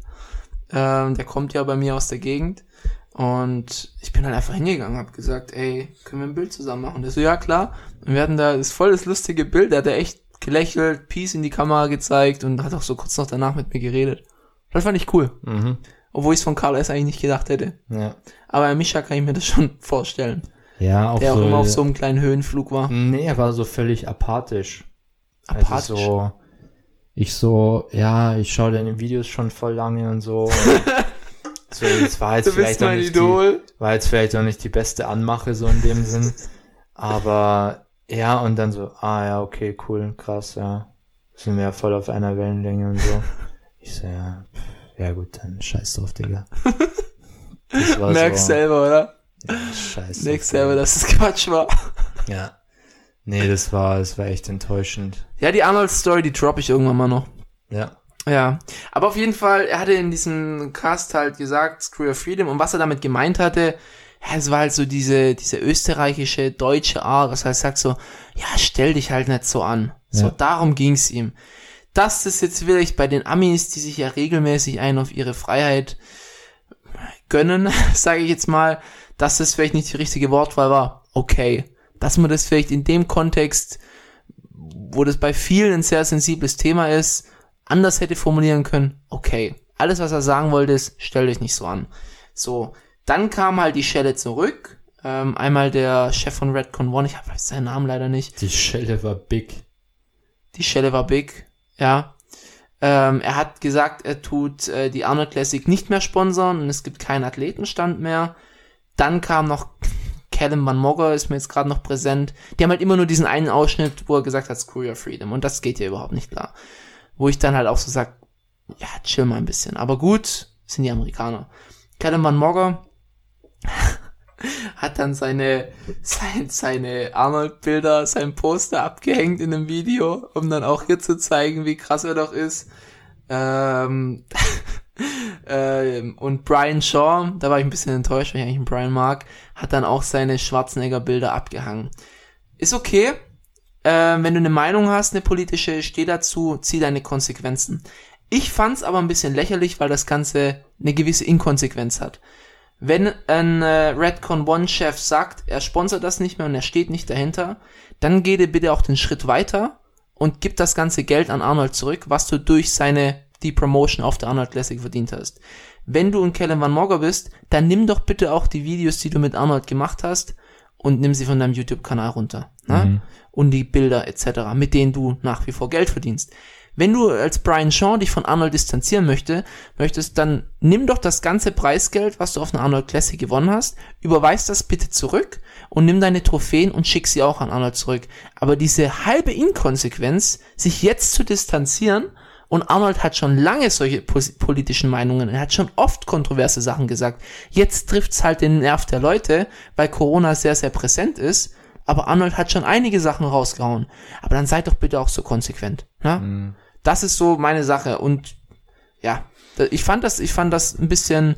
Ähm, der kommt ja bei mir aus der Gegend. Und ich bin halt einfach hingegangen, hab gesagt, ey, können wir ein Bild zusammen machen? Und der so, ja klar. Und wir hatten da das voll das lustige Bild. Der hat da echt gelächelt, Peace in die Kamera gezeigt und hat auch so kurz noch danach mit mir geredet. Das fand ich cool. Mhm. Obwohl ich es von Karl S. eigentlich nicht gedacht hätte. Ja. Aber bei Mischa kann ich mir das schon vorstellen. Ja, auch Der so. auch immer auf so einem kleinen Höhenflug war. nee, er war so völlig apathisch. Apathisch. Also so, ich so, ja, ich schaue deine Videos schon voll lange und so. Und so, jetzt war jetzt du vielleicht auch mein nicht die, Idol. war jetzt vielleicht auch nicht die beste Anmache so in dem Sinn. Aber ja, und dann so, ah ja, okay, cool, krass, ja. Sind wir ja voll auf einer Wellenlänge und so. Ich so, ja, ja gut, dann scheiß drauf, Digga. Das Merkst so, selber, oder? Ja, scheiß Merkst drauf, selber, dass es Quatsch war. Ja. Nee, das war, das war echt enttäuschend. Ja, die Arnold-Story, die droppe ich irgendwann mal noch. Ja. Ja. Aber auf jeden Fall, er hatte in diesem Cast halt gesagt, Screw Your Freedom. Und was er damit gemeint hatte, ja, es war halt so diese, diese österreichische, deutsche Art, was er sagt so, ja, stell dich halt nicht so an. So, Ja. darum ging's ihm. Dass das jetzt vielleicht bei den Amis, die sich ja regelmäßig einen auf ihre Freiheit gönnen, sage ich jetzt mal, dass das vielleicht nicht die richtige Wortwahl war. Okay. Dass man das vielleicht in dem Kontext, wo das bei vielen ein sehr sensibles Thema ist, anders hätte formulieren können. Okay. Alles, was er sagen wollte, ist, stell dich nicht so an. So. Dann kam halt die Schelle zurück. Ähm, einmal der Chef von Redcon One, ich habe seinen Namen leider nicht. Die Schelle war big. Die Schelle war big, ja. Ähm, er hat gesagt, er tut äh, die Arnold Classic nicht mehr sponsern und es gibt keinen Athletenstand mehr. Dann kam noch Callum Van Mogger, ist mir jetzt gerade noch präsent. Die haben halt immer nur diesen einen Ausschnitt, wo er gesagt hat, Screw your freedom. Und das geht ja überhaupt nicht klar. Wo ich dann halt auch so sag, ja, chill mal ein bisschen. Aber gut, sind die Amerikaner. Callum Van Mogger hat dann seine, sein, seine Arnold-Bilder, sein Poster abgehängt in einem Video, um dann auch hier zu zeigen, wie krass er doch ist. Ähm, ähm, und Brian Shaw, da war ich ein bisschen enttäuscht, weil ich eigentlich einen Brian mag, hat dann auch seine Schwarzenegger-Bilder abgehangen. Ist okay. Ähm, wenn du eine Meinung hast, eine politische, steh dazu, zieh deine Konsequenzen. Ich fand's aber ein bisschen lächerlich, weil das Ganze eine gewisse Inkonsequenz hat. Wenn ein äh, Redcon One Chef sagt, er sponsert das nicht mehr und er steht nicht dahinter, dann geh dir bitte auch den Schritt weiter und gib das ganze Geld an Arnold zurück, was du durch seine die Promotion auf der Arnold Classic verdient hast. Wenn du ein Kellen Van Mogger bist, dann nimm doch bitte auch die Videos, die du mit Arnold gemacht hast und nimm sie von deinem YouTube-Kanal runter. Ne? Mhm. Und die Bilder etc., mit denen du nach wie vor Geld verdienst. Wenn du als Brian Shaw dich von Arnold distanzieren möchte, möchtest, dann nimm doch das ganze Preisgeld, was du auf einer Arnold Classic gewonnen hast, überweis das bitte zurück und nimm deine Trophäen und schick sie auch an Arnold zurück. Aber diese halbe Inkonsequenz, sich jetzt zu distanzieren, und Arnold hat schon lange solche politischen Meinungen, er hat schon oft kontroverse Sachen gesagt. Jetzt trifft's halt den Nerv der Leute, weil Corona sehr, sehr präsent ist, aber Arnold hat schon einige Sachen rausgehauen. Aber dann seid doch bitte auch so konsequent. Ne? Mhm. Das ist so meine Sache und ja, ich fand das, ich fand das ein bisschen,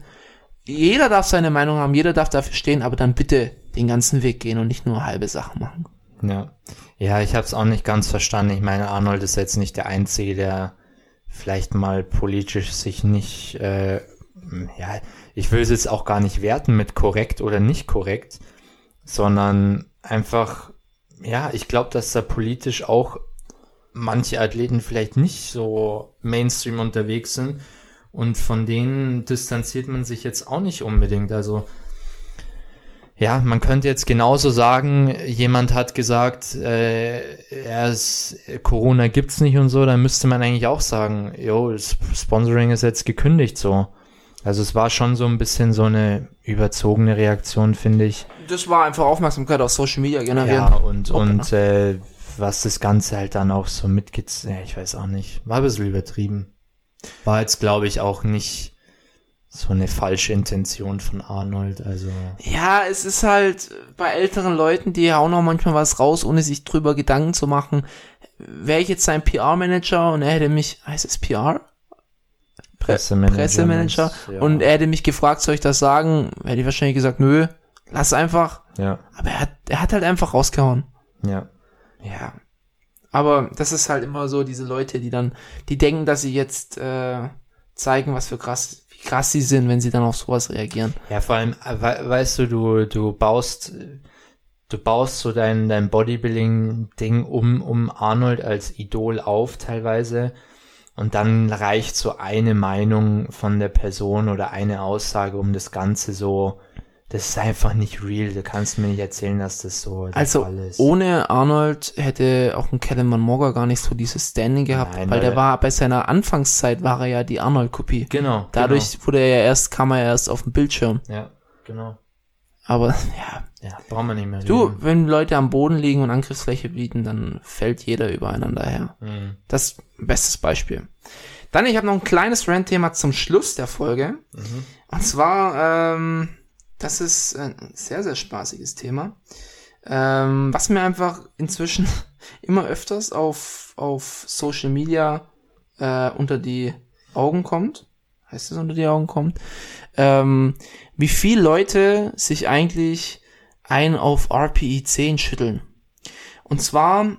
jeder darf seine Meinung haben, jeder darf dafür stehen, aber dann bitte den ganzen Weg gehen und nicht nur halbe Sachen machen. Ja. Ja, ich habe es auch nicht ganz verstanden. Ich meine, Arnold ist jetzt nicht der Einzige, der vielleicht mal politisch sich nicht, äh, ja, ich will es jetzt auch gar nicht werten mit korrekt oder nicht korrekt, sondern einfach, ja, ich glaube, dass da politisch auch manche Athleten vielleicht nicht so Mainstream unterwegs sind und von denen distanziert man sich jetzt auch nicht unbedingt. Also ja, man könnte jetzt genauso sagen, jemand hat gesagt, äh, er ist, Corona gibt's nicht und so, dann müsste man eigentlich auch sagen, jo, das Sponsoring ist jetzt gekündigt so. Also es war schon so ein bisschen so eine überzogene Reaktion, finde ich. Das war einfach Aufmerksamkeit auf Social Media generieren. Ja, und, Okay. und äh, was das Ganze halt dann auch so mitgeht, ja, ich weiß auch nicht, war ein bisschen übertrieben. War jetzt, glaube ich, auch nicht so eine falsche Intention von Arnold, also. Ja, es ist halt bei älteren Leuten, die hauen auch manchmal was raus, ohne sich drüber Gedanken zu machen. Wäre ich jetzt sein PR-Manager und er hätte mich, heißt es PR? Pressemanager. Pressemanager ja. und er hätte mich gefragt, soll ich das sagen? Hätte ich wahrscheinlich gesagt, nö, lass einfach. Ja, Aber er hat, er hat halt einfach rausgehauen. ja. Ja. Aber das ist halt immer so, diese Leute, die dann, die denken, dass sie jetzt äh, zeigen, was für krass, krass sie sind, wenn sie dann auf sowas reagieren. Ja, vor allem, äh, we weißt du, du, du baust, du baust so dein, dein Bodybuilding-Ding um, um Arnold als Idol auf teilweise. Und dann reicht so eine Meinung von der Person oder eine Aussage, um das Ganze so, das ist einfach nicht real. Du kannst mir nicht erzählen, dass das so der Also Fall ist. ohne Arnold hätte auch ein Kellen Morga gar nicht so dieses Standing gehabt, Nein, weil der war bei seiner Anfangszeit war er ja die Arnold-Kopie. Genau. Dadurch wurde er ja erst, kam er ja erst auf den Bildschirm. Genau. Ja, genau. Aber ja, Ja, brauchen wir nicht mehr du, reden. wenn Leute am Boden liegen und Angriffsfläche bieten, dann fällt jeder übereinander her. Mhm. Das bestes Beispiel. Dann, ich habe noch ein kleines Rant-Thema zum Schluss der Folge. Mhm. Und zwar, ähm, das ist ein sehr, sehr spaßiges Thema. Ähm, was mir einfach inzwischen immer öfters auf, auf Social Media äh, unter die Augen kommt. Heißt es unter die Augen kommt? Ähm, wie viel Leute sich eigentlich ein auf RPE 10 schütteln. Und zwar,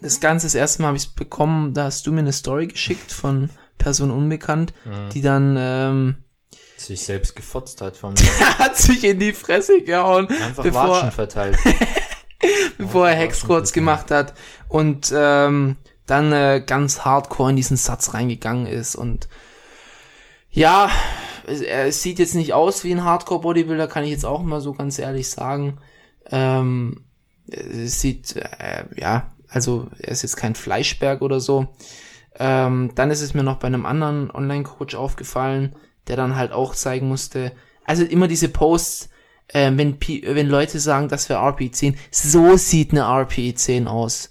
das Ganze das erste Mal habe ich es bekommen, da hast du mir eine Story geschickt von Person Unbekannt, Mhm. die dann ähm, Sich selbst gefotzt hat vom hat sich in die Fresse gehauen, einfach bevor, Watschen verteilt. bevor er Hexquads gemacht hat und ähm, dann äh, ganz hardcore in diesen Satz reingegangen ist und ja, es, er sieht jetzt nicht aus wie ein Hardcore-Bodybuilder, kann ich jetzt auch mal so ganz ehrlich sagen. Ähm, es sieht, äh, ja, also er ist jetzt kein Fleischberg oder so. Ähm, dann ist es mir noch bei einem anderen Online-Coach aufgefallen, der dann halt auch zeigen musste, also immer diese Posts, äh, wenn, P wenn Leute sagen, das wäre RPE10, so sieht eine RPE10 aus.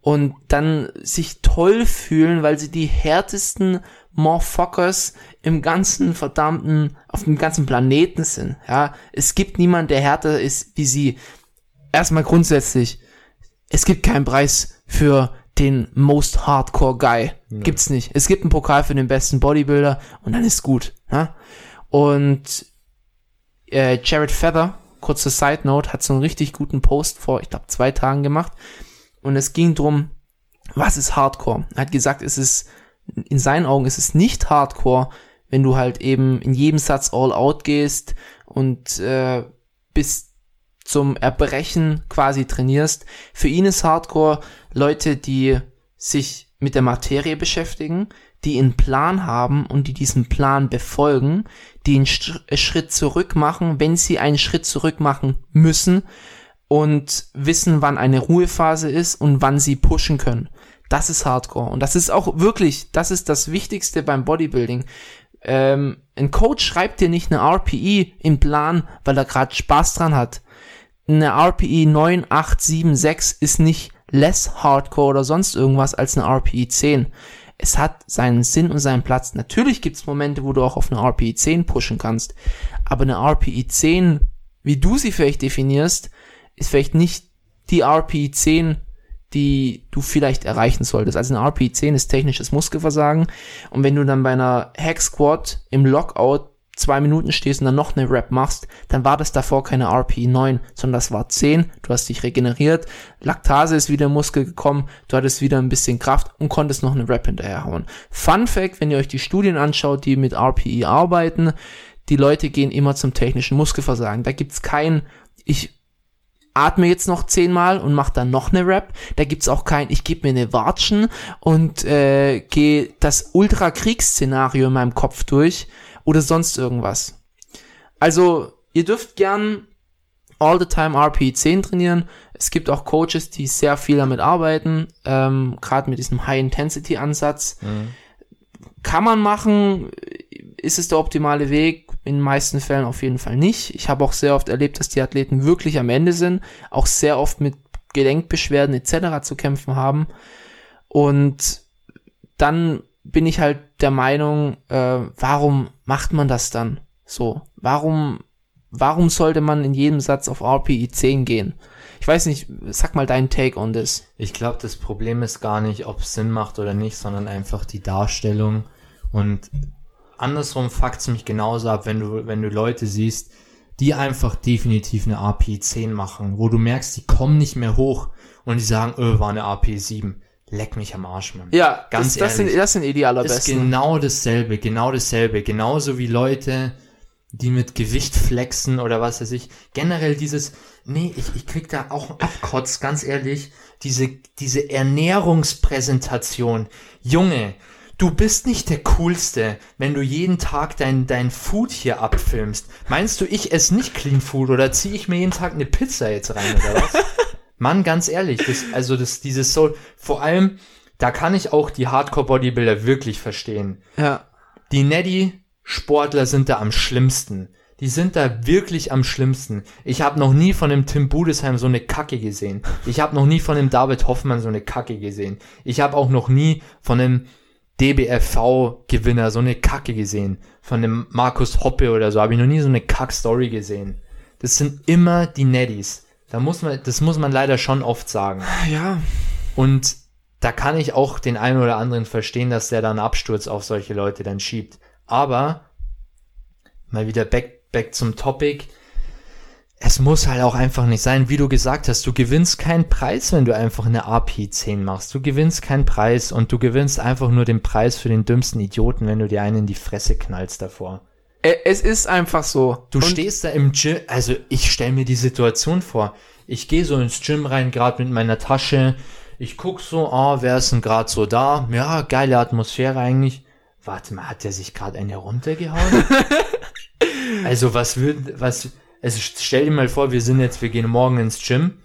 Und dann sich toll fühlen, weil sie die härtesten Motherfuckers im ganzen verdammten, auf dem ganzen Planeten sind. Ja, es gibt niemand, der härter ist wie sie. Erstmal grundsätzlich, es gibt keinen Preis für den most hardcore Guy. Gibt's nicht. Es gibt einen Pokal für den besten Bodybuilder und dann ist gut. Ja? Und äh, Jared Feather, kurze Side Note, hat so einen richtig guten Post vor, ich glaube, zwei Tagen gemacht. Und es ging drum, was ist Hardcore? Er hat gesagt, es ist, in seinen Augen ist es nicht Hardcore, wenn du halt eben in jedem Satz all out gehst und äh, bis zum Erbrechen quasi trainierst. Für ihn ist Hardcore Leute, die sich mit der Materie beschäftigen, die einen Plan haben und die diesen Plan befolgen, die einen Sch- Schritt zurück machen, wenn sie einen Schritt zurück machen müssen, und wissen, wann eine Ruhephase ist und wann sie pushen können. Das ist Hardcore. Und das ist auch wirklich, das ist das Wichtigste beim Bodybuilding. Ähm, ein Coach schreibt dir nicht eine RPE im Plan, weil er gerade Spaß dran hat. Eine RPE 9, 8, 7, 6 ist nicht less Hardcore oder sonst irgendwas als eine RPE 10. Es hat seinen Sinn und seinen Platz. Natürlich gibt es Momente, wo du auch auf eine RPE 10 pushen kannst. Aber eine RPE 10, wie du sie vielleicht definierst, ist vielleicht nicht die RPE 10, die du vielleicht erreichen solltest. Also eine RPE 10 ist technisches Muskelversagen. Und wenn du dann bei einer Hack Squat im Lockout zwei Minuten stehst und dann noch eine Rap machst, dann war das davor keine RPE 9, sondern das war 10. Du hast dich regeneriert, Laktase ist wieder im Muskel gekommen, du hattest wieder ein bisschen Kraft und konntest noch eine Rap hinterherhauen. Fun Fact, wenn ihr euch die Studien anschaut, die mit RPE arbeiten, die Leute gehen immer zum technischen Muskelversagen. Da gibt's kein, ich atme jetzt noch zehnmal und mach dann noch eine Rap. Da gibt's auch kein, ich gebe mir eine Watschen und äh, gehe das Ultra-Kriegsszenario in meinem Kopf durch oder sonst irgendwas. Also, ihr dürft gern all the time RPE 10 trainieren. Es gibt auch Coaches, die sehr viel damit arbeiten, ähm, gerade mit diesem High-Intensity-Ansatz. Mhm. Kann man machen, ist es der optimale Weg? In den meisten Fällen auf jeden Fall nicht. Ich habe auch sehr oft erlebt, dass die Athleten wirklich am Ende sind, auch sehr oft mit Gelenkbeschwerden etc. zu kämpfen haben. Und dann bin ich halt der Meinung, äh, warum macht man das dann so? Warum, warum sollte man in jedem Satz auf RPI 10 gehen? Ich weiß nicht, sag mal deinen Take on this. Ich glaube, das Problem ist gar nicht, ob es Sinn macht oder nicht, sondern einfach die Darstellung. Und andersrum fuckt's mich genauso ab, wenn du, wenn du Leute siehst, die einfach definitiv eine RPI 10 machen, wo du merkst, die kommen nicht mehr hoch und die sagen, öh, war eine RPI 7 leck mich am Arsch, Mann. Ja, ganz das, ehrlich. Das sind, das sind eh die allerbesten. Ist genau dasselbe, genau dasselbe. Genauso wie Leute, die mit Gewicht flexen oder was weiß ich. Generell dieses, nee, ich, ich krieg da auch einen Abkotz, ganz ehrlich. Diese, diese Ernährungspräsentation. Junge, du bist nicht der Coolste, wenn du jeden Tag dein, dein Food hier abfilmst. Meinst du, ich esse nicht Clean Food oder ziehe ich mir jeden Tag eine Pizza jetzt rein oder was? Mann, ganz ehrlich, das, also das, dieses Soul, vor allem, da kann ich auch die Hardcore-Bodybuilder wirklich verstehen. Ja. Die Neddy-Sportler sind da am schlimmsten. Die sind da wirklich am schlimmsten. Ich habe noch nie von dem Tim Budesheim so eine Kacke gesehen. Ich habe noch nie von dem David Hoffmann so eine Kacke gesehen. Ich habe auch noch nie von dem DBFV-Gewinner so eine Kacke gesehen. Von dem Markus Hoppe oder so habe ich noch nie so eine Kack-Story gesehen. Das sind immer die Neddies. Da muss man, das muss man leider schon oft sagen. Ja. Und da kann ich auch den einen oder anderen verstehen, dass der dann Absturz auf solche Leute dann schiebt. Aber mal wieder back, back zum Topic. Es muss halt auch einfach nicht sein, wie du gesagt hast, du gewinnst keinen Preis, wenn du einfach eine AP 10 machst. Du gewinnst keinen Preis und du gewinnst einfach nur den Preis für den dümmsten Idioten, wenn du dir einen in die Fresse knallst davor. Es ist einfach so. Du und stehst da im Gym, also ich stell mir die Situation vor. Ich gehe so ins Gym rein, gerade mit meiner Tasche. Ich guck so, ah, wer ist denn gerade so da? Ja, geile Atmosphäre eigentlich. Warte mal, hat der sich gerade eine runtergehauen? also was wird, was, also stell dir mal vor, wir sind jetzt, wir gehen morgen ins Gym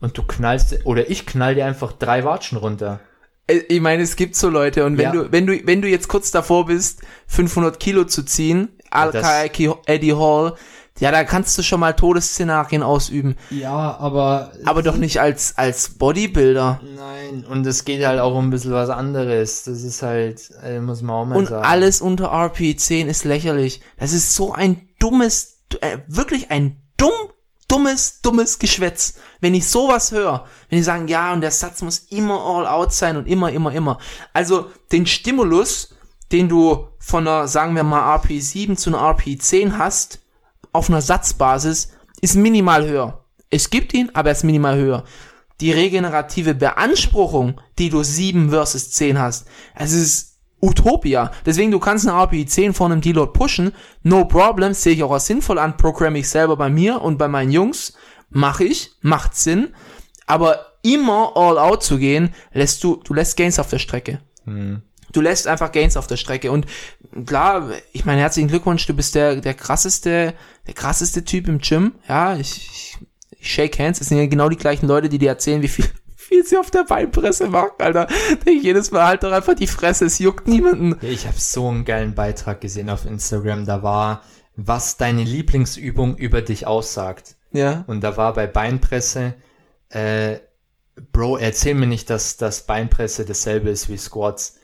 und du knallst, oder ich knall dir einfach drei Watschen runter. Äh, ich meine, es gibt so Leute und wenn ja. du, wenn du, wenn du jetzt kurz davor bist, 500 Kilo zu ziehen, Al-Kaiki Eddie Hall, ja, da kannst du schon mal Todesszenarien ausüben. Ja, aber. Aber doch nicht als, als Bodybuilder. Nein, und es geht halt auch um ein bisschen was anderes. Das ist halt, äh, muss man auch mal und sagen. Und alles unter RP10 ist lächerlich. Das ist so ein dummes, äh, wirklich ein dumm, dummes, dummes Geschwätz. Wenn ich sowas höre, wenn die sagen, ja, und der Satz muss immer all out sein und immer, immer, immer. Also, den Stimulus, den du von einer, sagen wir mal, RP7 zu einer RP10 hast, auf einer Satzbasis, ist minimal höher. Es gibt ihn, aber er ist minimal höher. Die regenerative Beanspruchung, die du 7 versus 10 hast, es ist Utopia. Deswegen, du kannst eine RPI 10 vor einem Deload pushen, no problem, sehe ich auch als sinnvoll an, programme ich selber bei mir und bei meinen Jungs, mache ich, macht Sinn, aber immer all out zu gehen, lässt du, du lässt Gains auf der Strecke. Mhm du lässt einfach Gains auf der Strecke. Und klar, ich meine, herzlichen Glückwunsch, du bist der, der krasseste, der krasseste Typ im Gym. Ja, ich, ich, ich shake hands, es sind ja genau die gleichen Leute, die dir erzählen, wie viel, wie viel sie auf der Beinpresse machen, Alter. Denke ich jedes Mal halt doch einfach die Fresse, es juckt niemanden. Ich habe so einen geilen Beitrag gesehen auf Instagram. Da war, was deine Lieblingsübung über dich aussagt. Ja. Und da war bei Beinpresse, äh, Bro, erzähl mir nicht, dass das Beinpresse dasselbe ist wie Squats.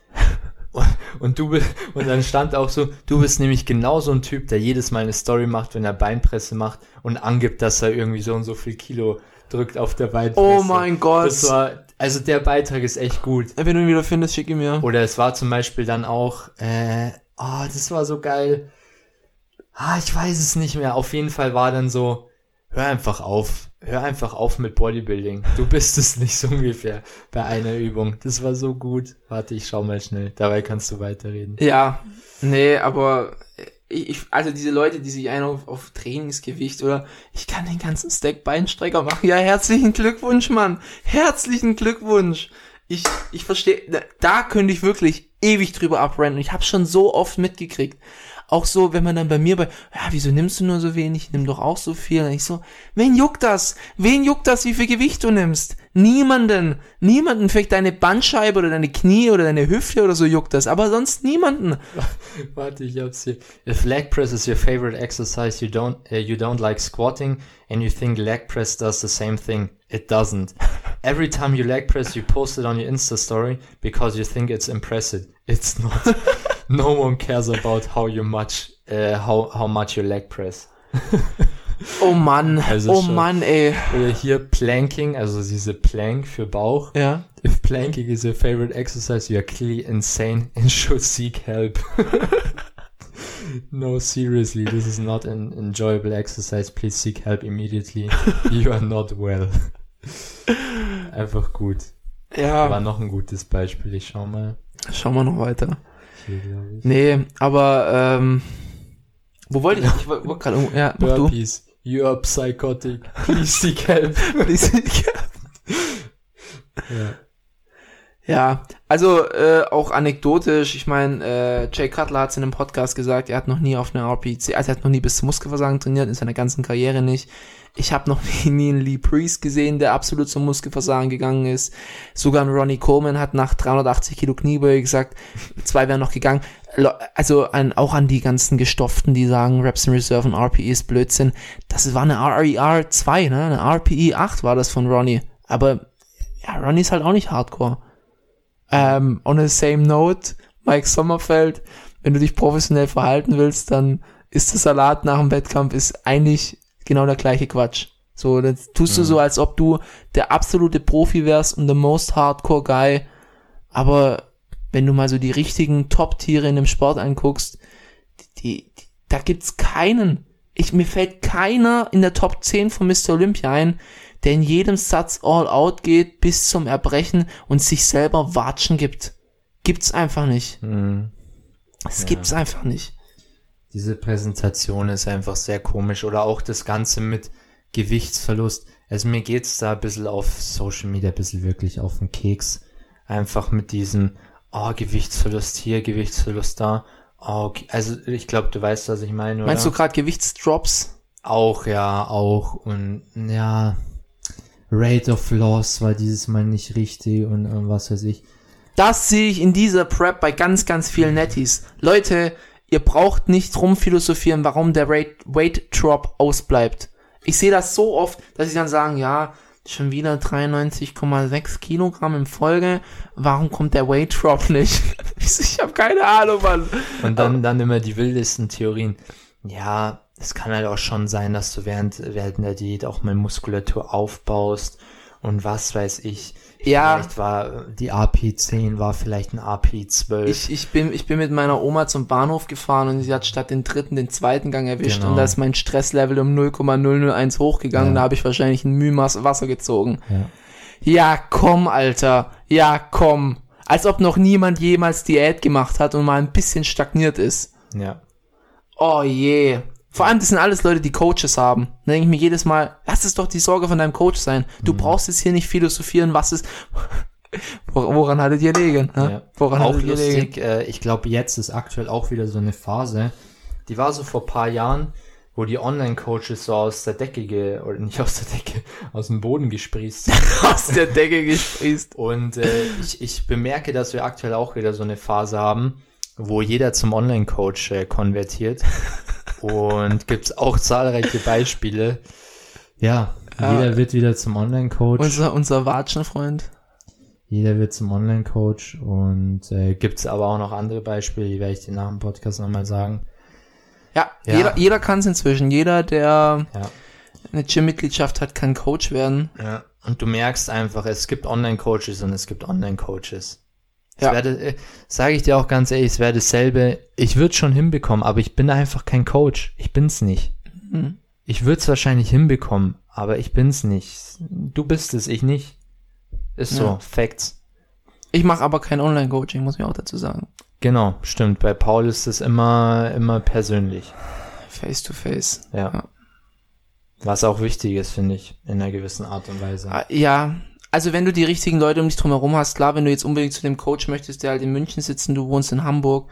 Und du bist, und dann stand auch so, du bist nämlich genau so ein Typ, der jedes Mal eine Story macht, wenn er Beinpresse macht und angibt, dass er irgendwie so und so viel Kilo drückt auf der Beinpresse. Oh mein Gott. War, also der Beitrag ist echt gut. Wenn du ihn wieder findest, schick ihn mir. Oder es war zum Beispiel dann auch, äh, oh, das war so geil. Ah, ich weiß es nicht mehr. Auf jeden Fall war dann so, hör einfach auf. Hör einfach auf mit Bodybuilding. Du bist es nicht so ungefähr bei einer Übung. Das war so gut. Warte, ich schau mal schnell. Dabei kannst du weiterreden. Ja, nee, aber ich, ich- also diese Leute, die sich einen auf, auf Trainingsgewicht oder ich kann den ganzen Stack Beinstrecker machen. Ja, herzlichen Glückwunsch, Mann. Herzlichen Glückwunsch. Ich, ich verstehe, da- da könnte ich wirklich ewig drüber abrennen. Ich habe schon so oft mitgekriegt. Auch so, wenn man dann bei mir bei, ja, wieso nimmst du nur so wenig? Nimm doch auch so viel. Und ich so, wen juckt das? Wen juckt das, wie viel Gewicht du nimmst? Niemanden. Niemanden. Vielleicht deine Bandscheibe oder deine Knie oder deine Hüfte oder so juckt das. Aber sonst niemanden. Warte, ich hab's hier. If leg press is your favorite exercise, you don't uh, you don't like squatting, and you think leg press does the same thing. It doesn't. Every time you leg press, you post it on your Insta story because you think it's impressive. It's not. no one cares about how you much uh, how how much you leg press. Oh Mann, Also oh schon. Mann, ey. Oder hier Planking, also diese Plank für Bauch. Ja. If planking is your favorite exercise, you are clearly insane and should seek help. no, seriously, this is not an enjoyable exercise. Please seek help immediately. You are not well. Einfach gut. War Ja, noch ein gutes Beispiel. Ich schau mal. schauen wir noch weiter. Ich. Nee, aber, ähm, wo wollte ich? Ich wollte gerade, irgendwo- ja, mach du. Burpees. You are psychotic. Please seek help. ja. Ja, also äh, auch anekdotisch, ich meine, äh, Jay Cutler hat es in einem Podcast gesagt, er hat noch nie auf einer RPC, also er hat noch nie bis zum Muskelversagen trainiert, in seiner ganzen Karriere nicht. Ich habe noch nie, nie einen Lee Priest gesehen, der absolut zum Muskelversagen gegangen ist. Sogar ein Ronnie Coleman hat nach 380 Kilo Kniebeuge gesagt, zwei wären noch gegangen. Also an, auch an die ganzen Gestofften, die sagen, Reps in Reserve und RPE ist Blödsinn. Das war eine RER 2, ne? Eine RPE 8 war das von Ronnie. Aber ja, Ronnie ist halt auch nicht Hardcore. Ähm, on the same note, Mike Sommerfeld, wenn du dich professionell verhalten willst, dann ist der Salat nach dem Wettkampf ist eigentlich genau der gleiche Quatsch. So, dann tust du so, als ob du der absolute Profi wärst und the most hardcore guy. Aber wenn du mal so die richtigen Top-Tiere in dem Sport anguckst, die, die, da gibt's keinen. Ich, mir fällt keiner in der Top 10 von Mr. Olympia ein, der in jedem Satz all out geht bis zum Erbrechen und sich selber Watschen gibt. Gibt's einfach nicht. Hm. Es gibt's einfach nicht. Diese Präsentation ist einfach sehr komisch. Oder auch das Ganze mit Gewichtsverlust. Also mir geht's da ein bisschen auf Social Media, ein bisschen wirklich auf den Keks. Einfach mit diesem, oh, Gewichtsverlust hier, Gewichtsverlust da. Oh, okay. Also ich glaube, du weißt, was ich meine, oder? Meinst du gerade Gewichtsdrops? Auch, ja, auch. Und ja, Rate of Loss war dieses Mal nicht richtig und äh, was weiß ich. Das sehe ich in dieser Prep bei ganz, ganz vielen Netties. Leute, ihr braucht nicht rumphilosophieren, warum der Rate, Weight Drop ausbleibt. Ich sehe das so oft, dass sie dann sagen, ja, schon wieder 93,6 Kilogramm in Folge. Warum kommt der Weight Drop nicht? ich habe keine Ahnung, Mann. Und dann, dann immer die wildesten Theorien. Ja, es kann halt auch schon sein, dass du während, während der Diät auch mal Muskulatur aufbaust und was weiß ich. Ja. Vielleicht war die AP10 war vielleicht ein AP12. Ich, ich, bin, ich bin mit meiner Oma zum Bahnhof gefahren und sie hat statt den dritten den zweiten Gang erwischt Genau. und da ist mein Stresslevel um 0,001 hochgegangen. Ja. Da habe ich wahrscheinlich ein Mühmaß Wasser gezogen. ja. Ja, komm, Alter. Ja, komm. Als ob noch niemand jemals Diät gemacht hat und mal ein bisschen stagniert ist. ja. Oh je. Vor allem, das sind alles Leute, die Coaches haben. Da denke ich mir jedes Mal, lass es doch die Sorge von deinem Coach sein. Mhm. Du brauchst jetzt hier nicht philosophieren, was ist. Wor- Woran hattet ihr legen? Ne? Ja. Woran auch hattet ihr legen? lustig, äh, ich glaube, jetzt ist aktuell auch wieder so eine Phase, die war so vor paar Jahren, wo die Online-Coaches so aus der Decke, ge oder nicht aus der Decke, aus dem Boden gesprießt sind. Aus der Decke gesprießt. Und äh, ich, ich bemerke, dass wir aktuell auch wieder so eine Phase haben, wo jeder zum Online-Coach äh, konvertiert. Und gibt's auch zahlreiche Beispiele. Ja, Ja. jeder wird wieder zum Online-Coach. Unser, unser Watschenfreund. Jeder wird zum Online-Coach. Und äh, gibt's aber auch noch andere Beispiele, die werde ich dir nach dem Podcast nochmal sagen. Ja, Ja. jeder, jeder kann es inzwischen. Jeder, der Ja. eine Gym-Mitgliedschaft hat, kann Coach werden. Ja. Und du merkst einfach, es gibt Online-Coaches und es gibt Online-Coaches. Ja. werde, äh, sage ich dir auch ganz ehrlich, es wäre dasselbe. Ich würde schon hinbekommen, aber ich bin einfach kein Coach. Ich bin's nicht. Hm. Ich würde es wahrscheinlich hinbekommen, aber ich bin's nicht. Du bist es, ich nicht. Ist so, Ja. Facts. Ich mache aber kein Online-Coaching, muss ich auch dazu sagen. Genau, stimmt. Bei Paul ist es immer, immer persönlich. Face to face. Ja. Ja. Was auch wichtig ist, finde ich, in einer gewissen Art und Weise. Ah, Ja, also wenn du die richtigen Leute um dich drum herum hast, klar, wenn du jetzt unbedingt zu dem Coach möchtest, der halt in München sitzt und du wohnst in Hamburg,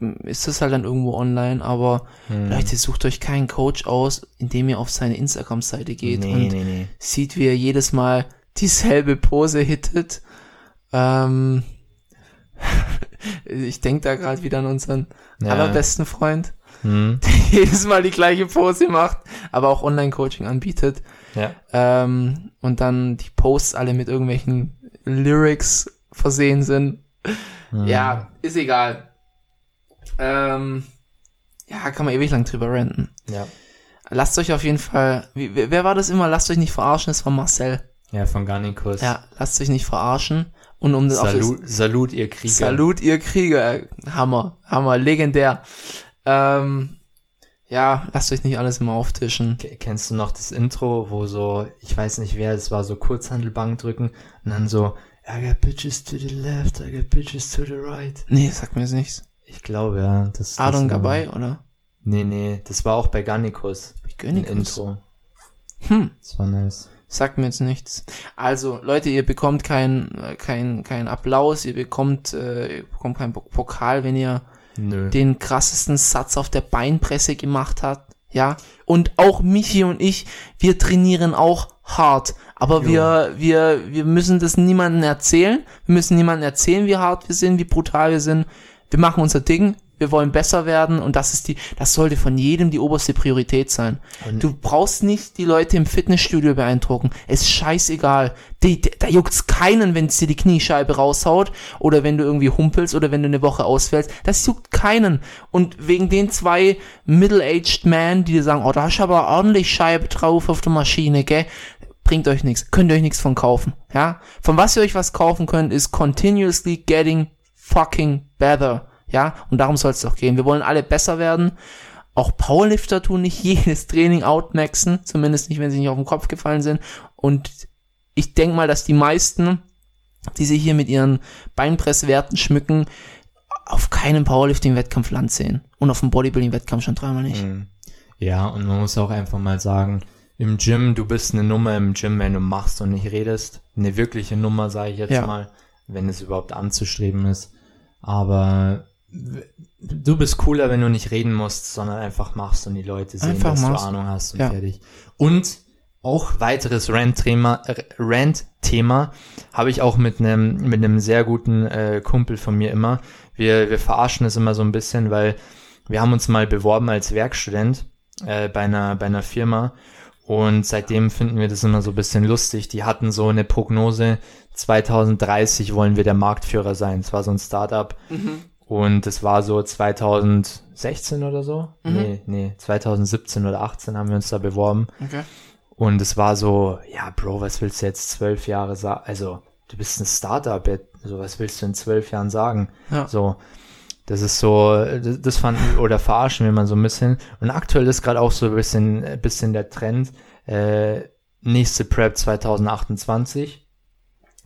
m, ist das halt dann irgendwo online, aber Hm. Leute, sucht euch keinen Coach aus, indem ihr auf seine Instagram-Seite geht nee, und nee, nee. sieht, wie er jedes Mal dieselbe Pose hittet. Ähm, ich denke da gerade wieder an unseren Ja. allerbesten Freund, Hm. der jedes Mal die gleiche Pose macht, aber auch Online-Coaching anbietet. Ja. Ähm, und dann die Posts alle mit irgendwelchen Lyrics versehen sind. Hm. Ja, ist egal. Ähm, ja, kann man ewig lang drüber ranten. Ja. Lasst euch auf jeden Fall, wie, wer war das immer? Lasst euch nicht verarschen, das war Marcel. Ja, von Garnikus. Ja, lasst euch nicht verarschen. Und um das auf das, Salut, Salut, ihr Krieger. Salut, ihr Krieger. Hammer, Hammer, legendär. Ähm, ja, lasst euch nicht alles immer auftischen. Kennst du noch das Intro, wo so, ich weiß nicht wer, es war so Kurzhandelbank drücken und dann so, I got bitches to the left, I got bitches to the right. Nee, sagt mir jetzt nichts. Ich glaube, ja. Das, das Adon war- Gabay, oder? Nee, nee, das war auch bei Ein gönne Intro. Hm. Das war nice. Sagt mir jetzt nichts. Also, Leute, ihr bekommt kein, äh, kein, kein Applaus, ihr bekommt, äh, ihr bekommt keinen Pok- Pokal, wenn ihr Nö. den krassesten Satz auf der Beinpresse gemacht habt. Ja. Und auch Michi und ich, wir trainieren auch hart. Aber Jo. wir, wir, wir müssen das niemandem erzählen. Wir müssen niemandem erzählen, wie hart wir sind, wie brutal wir sind. Wir machen unser Ding. Wir wollen besser werden und das ist die, das sollte von jedem die oberste Priorität sein. Und- Du brauchst nicht die Leute im Fitnessstudio beeindrucken. Es ist scheißegal. Die, die, da juckt's keinen, wenn es dir die Kniescheibe raushaut oder wenn du irgendwie humpelst oder wenn du eine Woche ausfällst. Das juckt keinen. Und wegen den zwei middle-aged Men, die dir sagen, oh, da hast du aber ordentlich Scheibe drauf auf der Maschine, gell? Bringt euch nichts. Könnt ihr euch nichts von kaufen. Ja? Von was ihr euch was kaufen könnt, ist continuously getting fucking better. Ja? Und darum soll es doch gehen. Wir wollen alle besser werden. Auch Powerlifter tun nicht jedes Training outmaxen, zumindest nicht, wenn sie nicht auf den Kopf gefallen sind. Und ich denke mal, dass die meisten, die sich hier mit ihren Beinpresswerten schmücken, auf keinem Powerlifting-Wettkampf Land sehen. Und auf dem Bodybuilding-Wettkampf schon dreimal nicht. Mhm. Ja, und man muss auch einfach mal sagen, im Gym, du bist eine Nummer im Gym, wenn du machst und nicht redest. Eine wirkliche Nummer, sage ich jetzt Ja. mal, wenn es überhaupt anzustreben ist. Aber du bist cooler, wenn du nicht reden musst, sondern einfach machst und die Leute sehen, Einfach dass machst. du Ahnung hast und Ja. fertig. Und auch weiteres Rant-Thema, äh, Rant-Thema habe ich auch mit einem mit einem sehr guten äh, Kumpel von mir immer. Wir wir verarschen es immer so ein bisschen, weil wir haben uns mal beworben als Werkstudent äh, bei einer bei einer Firma und seitdem finden wir das immer so ein bisschen lustig. Die hatten so eine Prognose 2030 wollen wir der Marktführer sein. Es war so ein Startup und es war so 2016 oder so. Mhm. Nee, nee, 2017 oder 18 haben wir uns da beworben. Okay. Und es war so, ja, Bro, was willst du jetzt zwölf Jahre sagen? Also, du bist ein Startup, so was willst du in zwölf Jahren sagen? Ja. So, das ist so, das, das fanden oder verarschen wir mal so ein bisschen. Und aktuell ist gerade auch so ein bisschen, ein bisschen der Trend, äh, nächste Prep 2028.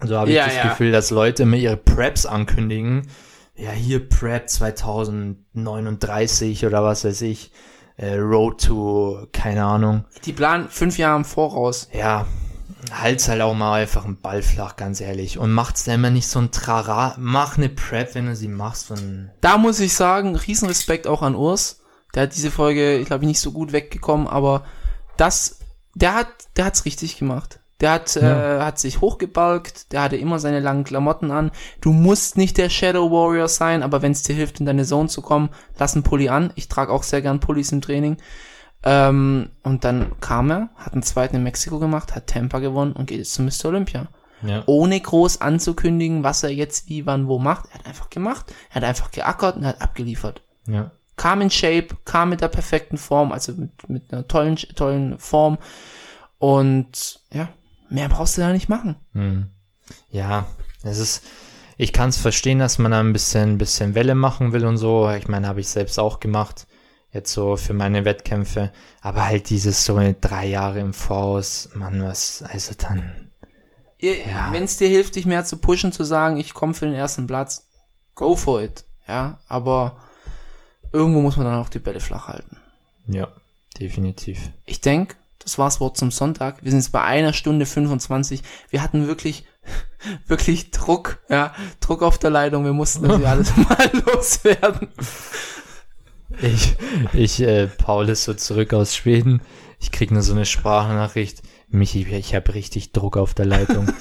So habe ich Ja, das ja. Gefühl, dass Leute immer ihre Preps ankündigen. Ja, hier Prep 2039 oder was weiß ich. Äh, Road to, keine Ahnung. Die planen fünf Jahre im Voraus. Ja, halt's halt auch mal einfach einen Ball flach, ganz ehrlich. Und macht's da immer nicht so ein Trara. Mach eine Prep, wenn du sie machst. Und Da muss ich sagen, Riesenrespekt auch an Urs. Der hat diese Folge, ich glaube, nicht so gut weggekommen, aber das, der hat, der hat's richtig gemacht. Der hat, Ja. äh, hat sich hochgebalgt, der hatte immer seine langen Klamotten an. Du musst nicht der Shadow Warrior sein, aber wenn es dir hilft, in deine Zone zu kommen, lass einen Pulli an. Ich trage auch sehr gern Pullis im Training. Ähm, und dann kam er, hat einen zweiten in Mexiko gemacht, hat Tampa gewonnen und geht jetzt zu Mr. Olympia. Ja. Ohne groß anzukündigen, was er jetzt wie, wann, wo macht. Er hat einfach gemacht, er hat einfach geackert und hat abgeliefert Ja. kam in Shape, kam mit der perfekten Form, also mit, mit einer tollen, tollen Form. Und ja, mehr brauchst du da nicht machen. Hm. Ja, es ist, ich kann es verstehen, dass man da ein bisschen, bisschen Welle machen will und so. Ich meine, habe ich selbst auch gemacht. Jetzt so für meine Wettkämpfe. Aber halt dieses so drei Jahre im Voraus, Mann, was, also dann, Ja. Wenn es dir hilft, dich mehr zu pushen, zu sagen, ich komme für den ersten Platz, go for it. Ja, aber irgendwo muss man dann auch die Bälle flach halten. ja, definitiv. Ich denk, das war's Wort zum Sonntag. Wir sind jetzt bei einer Stunde 25. Wir hatten wirklich, wirklich Druck, ja, Druck auf der Leitung. Wir mussten das hier alles mal loswerden. Ich, ich, äh, Paul ist so zurück aus Schweden. Ich krieg nur so eine Sprachnachricht. Michi, ich habe richtig Druck auf der Leitung.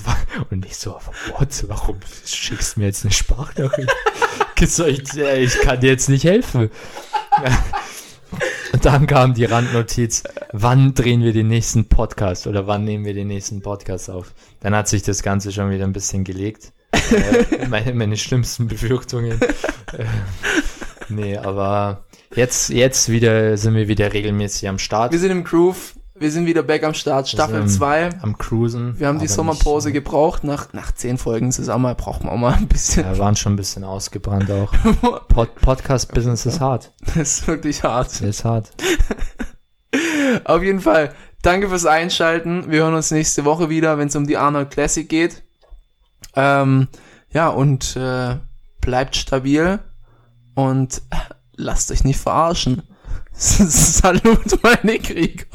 Und ich so, what? Warum schickst du mir jetzt eine Sprachnachricht? Ich, äh, ich kann dir jetzt nicht helfen. Und dann kam die Randnotiz, wann drehen wir den nächsten Podcast oder wann nehmen wir den nächsten Podcast auf? Dann hat sich das Ganze schon wieder ein bisschen gelegt. Äh, meine, meine schlimmsten Befürchtungen. Äh, nee, aber jetzt, jetzt wieder sind wir wieder regelmäßig am Start. Wir sind im Groove. Wir sind wieder back am Start. Staffel sind 2. am Cruisen. Wir haben die Sommerpause Nicht, gebraucht. Nach, nach zehn Folgen zusammen braucht man auch mal ein bisschen. ja, waren schon ein bisschen ausgebrannt auch. Pod Podcast-Business ist hart. Das ist wirklich hart. Ist hart. Auf jeden Fall. Danke fürs Einschalten. Wir hören uns nächste Woche wieder, wenn es um die Arnold Classic geht. Ähm, ja, und äh, bleibt stabil und lasst euch nicht verarschen. Salut, meine Krieger.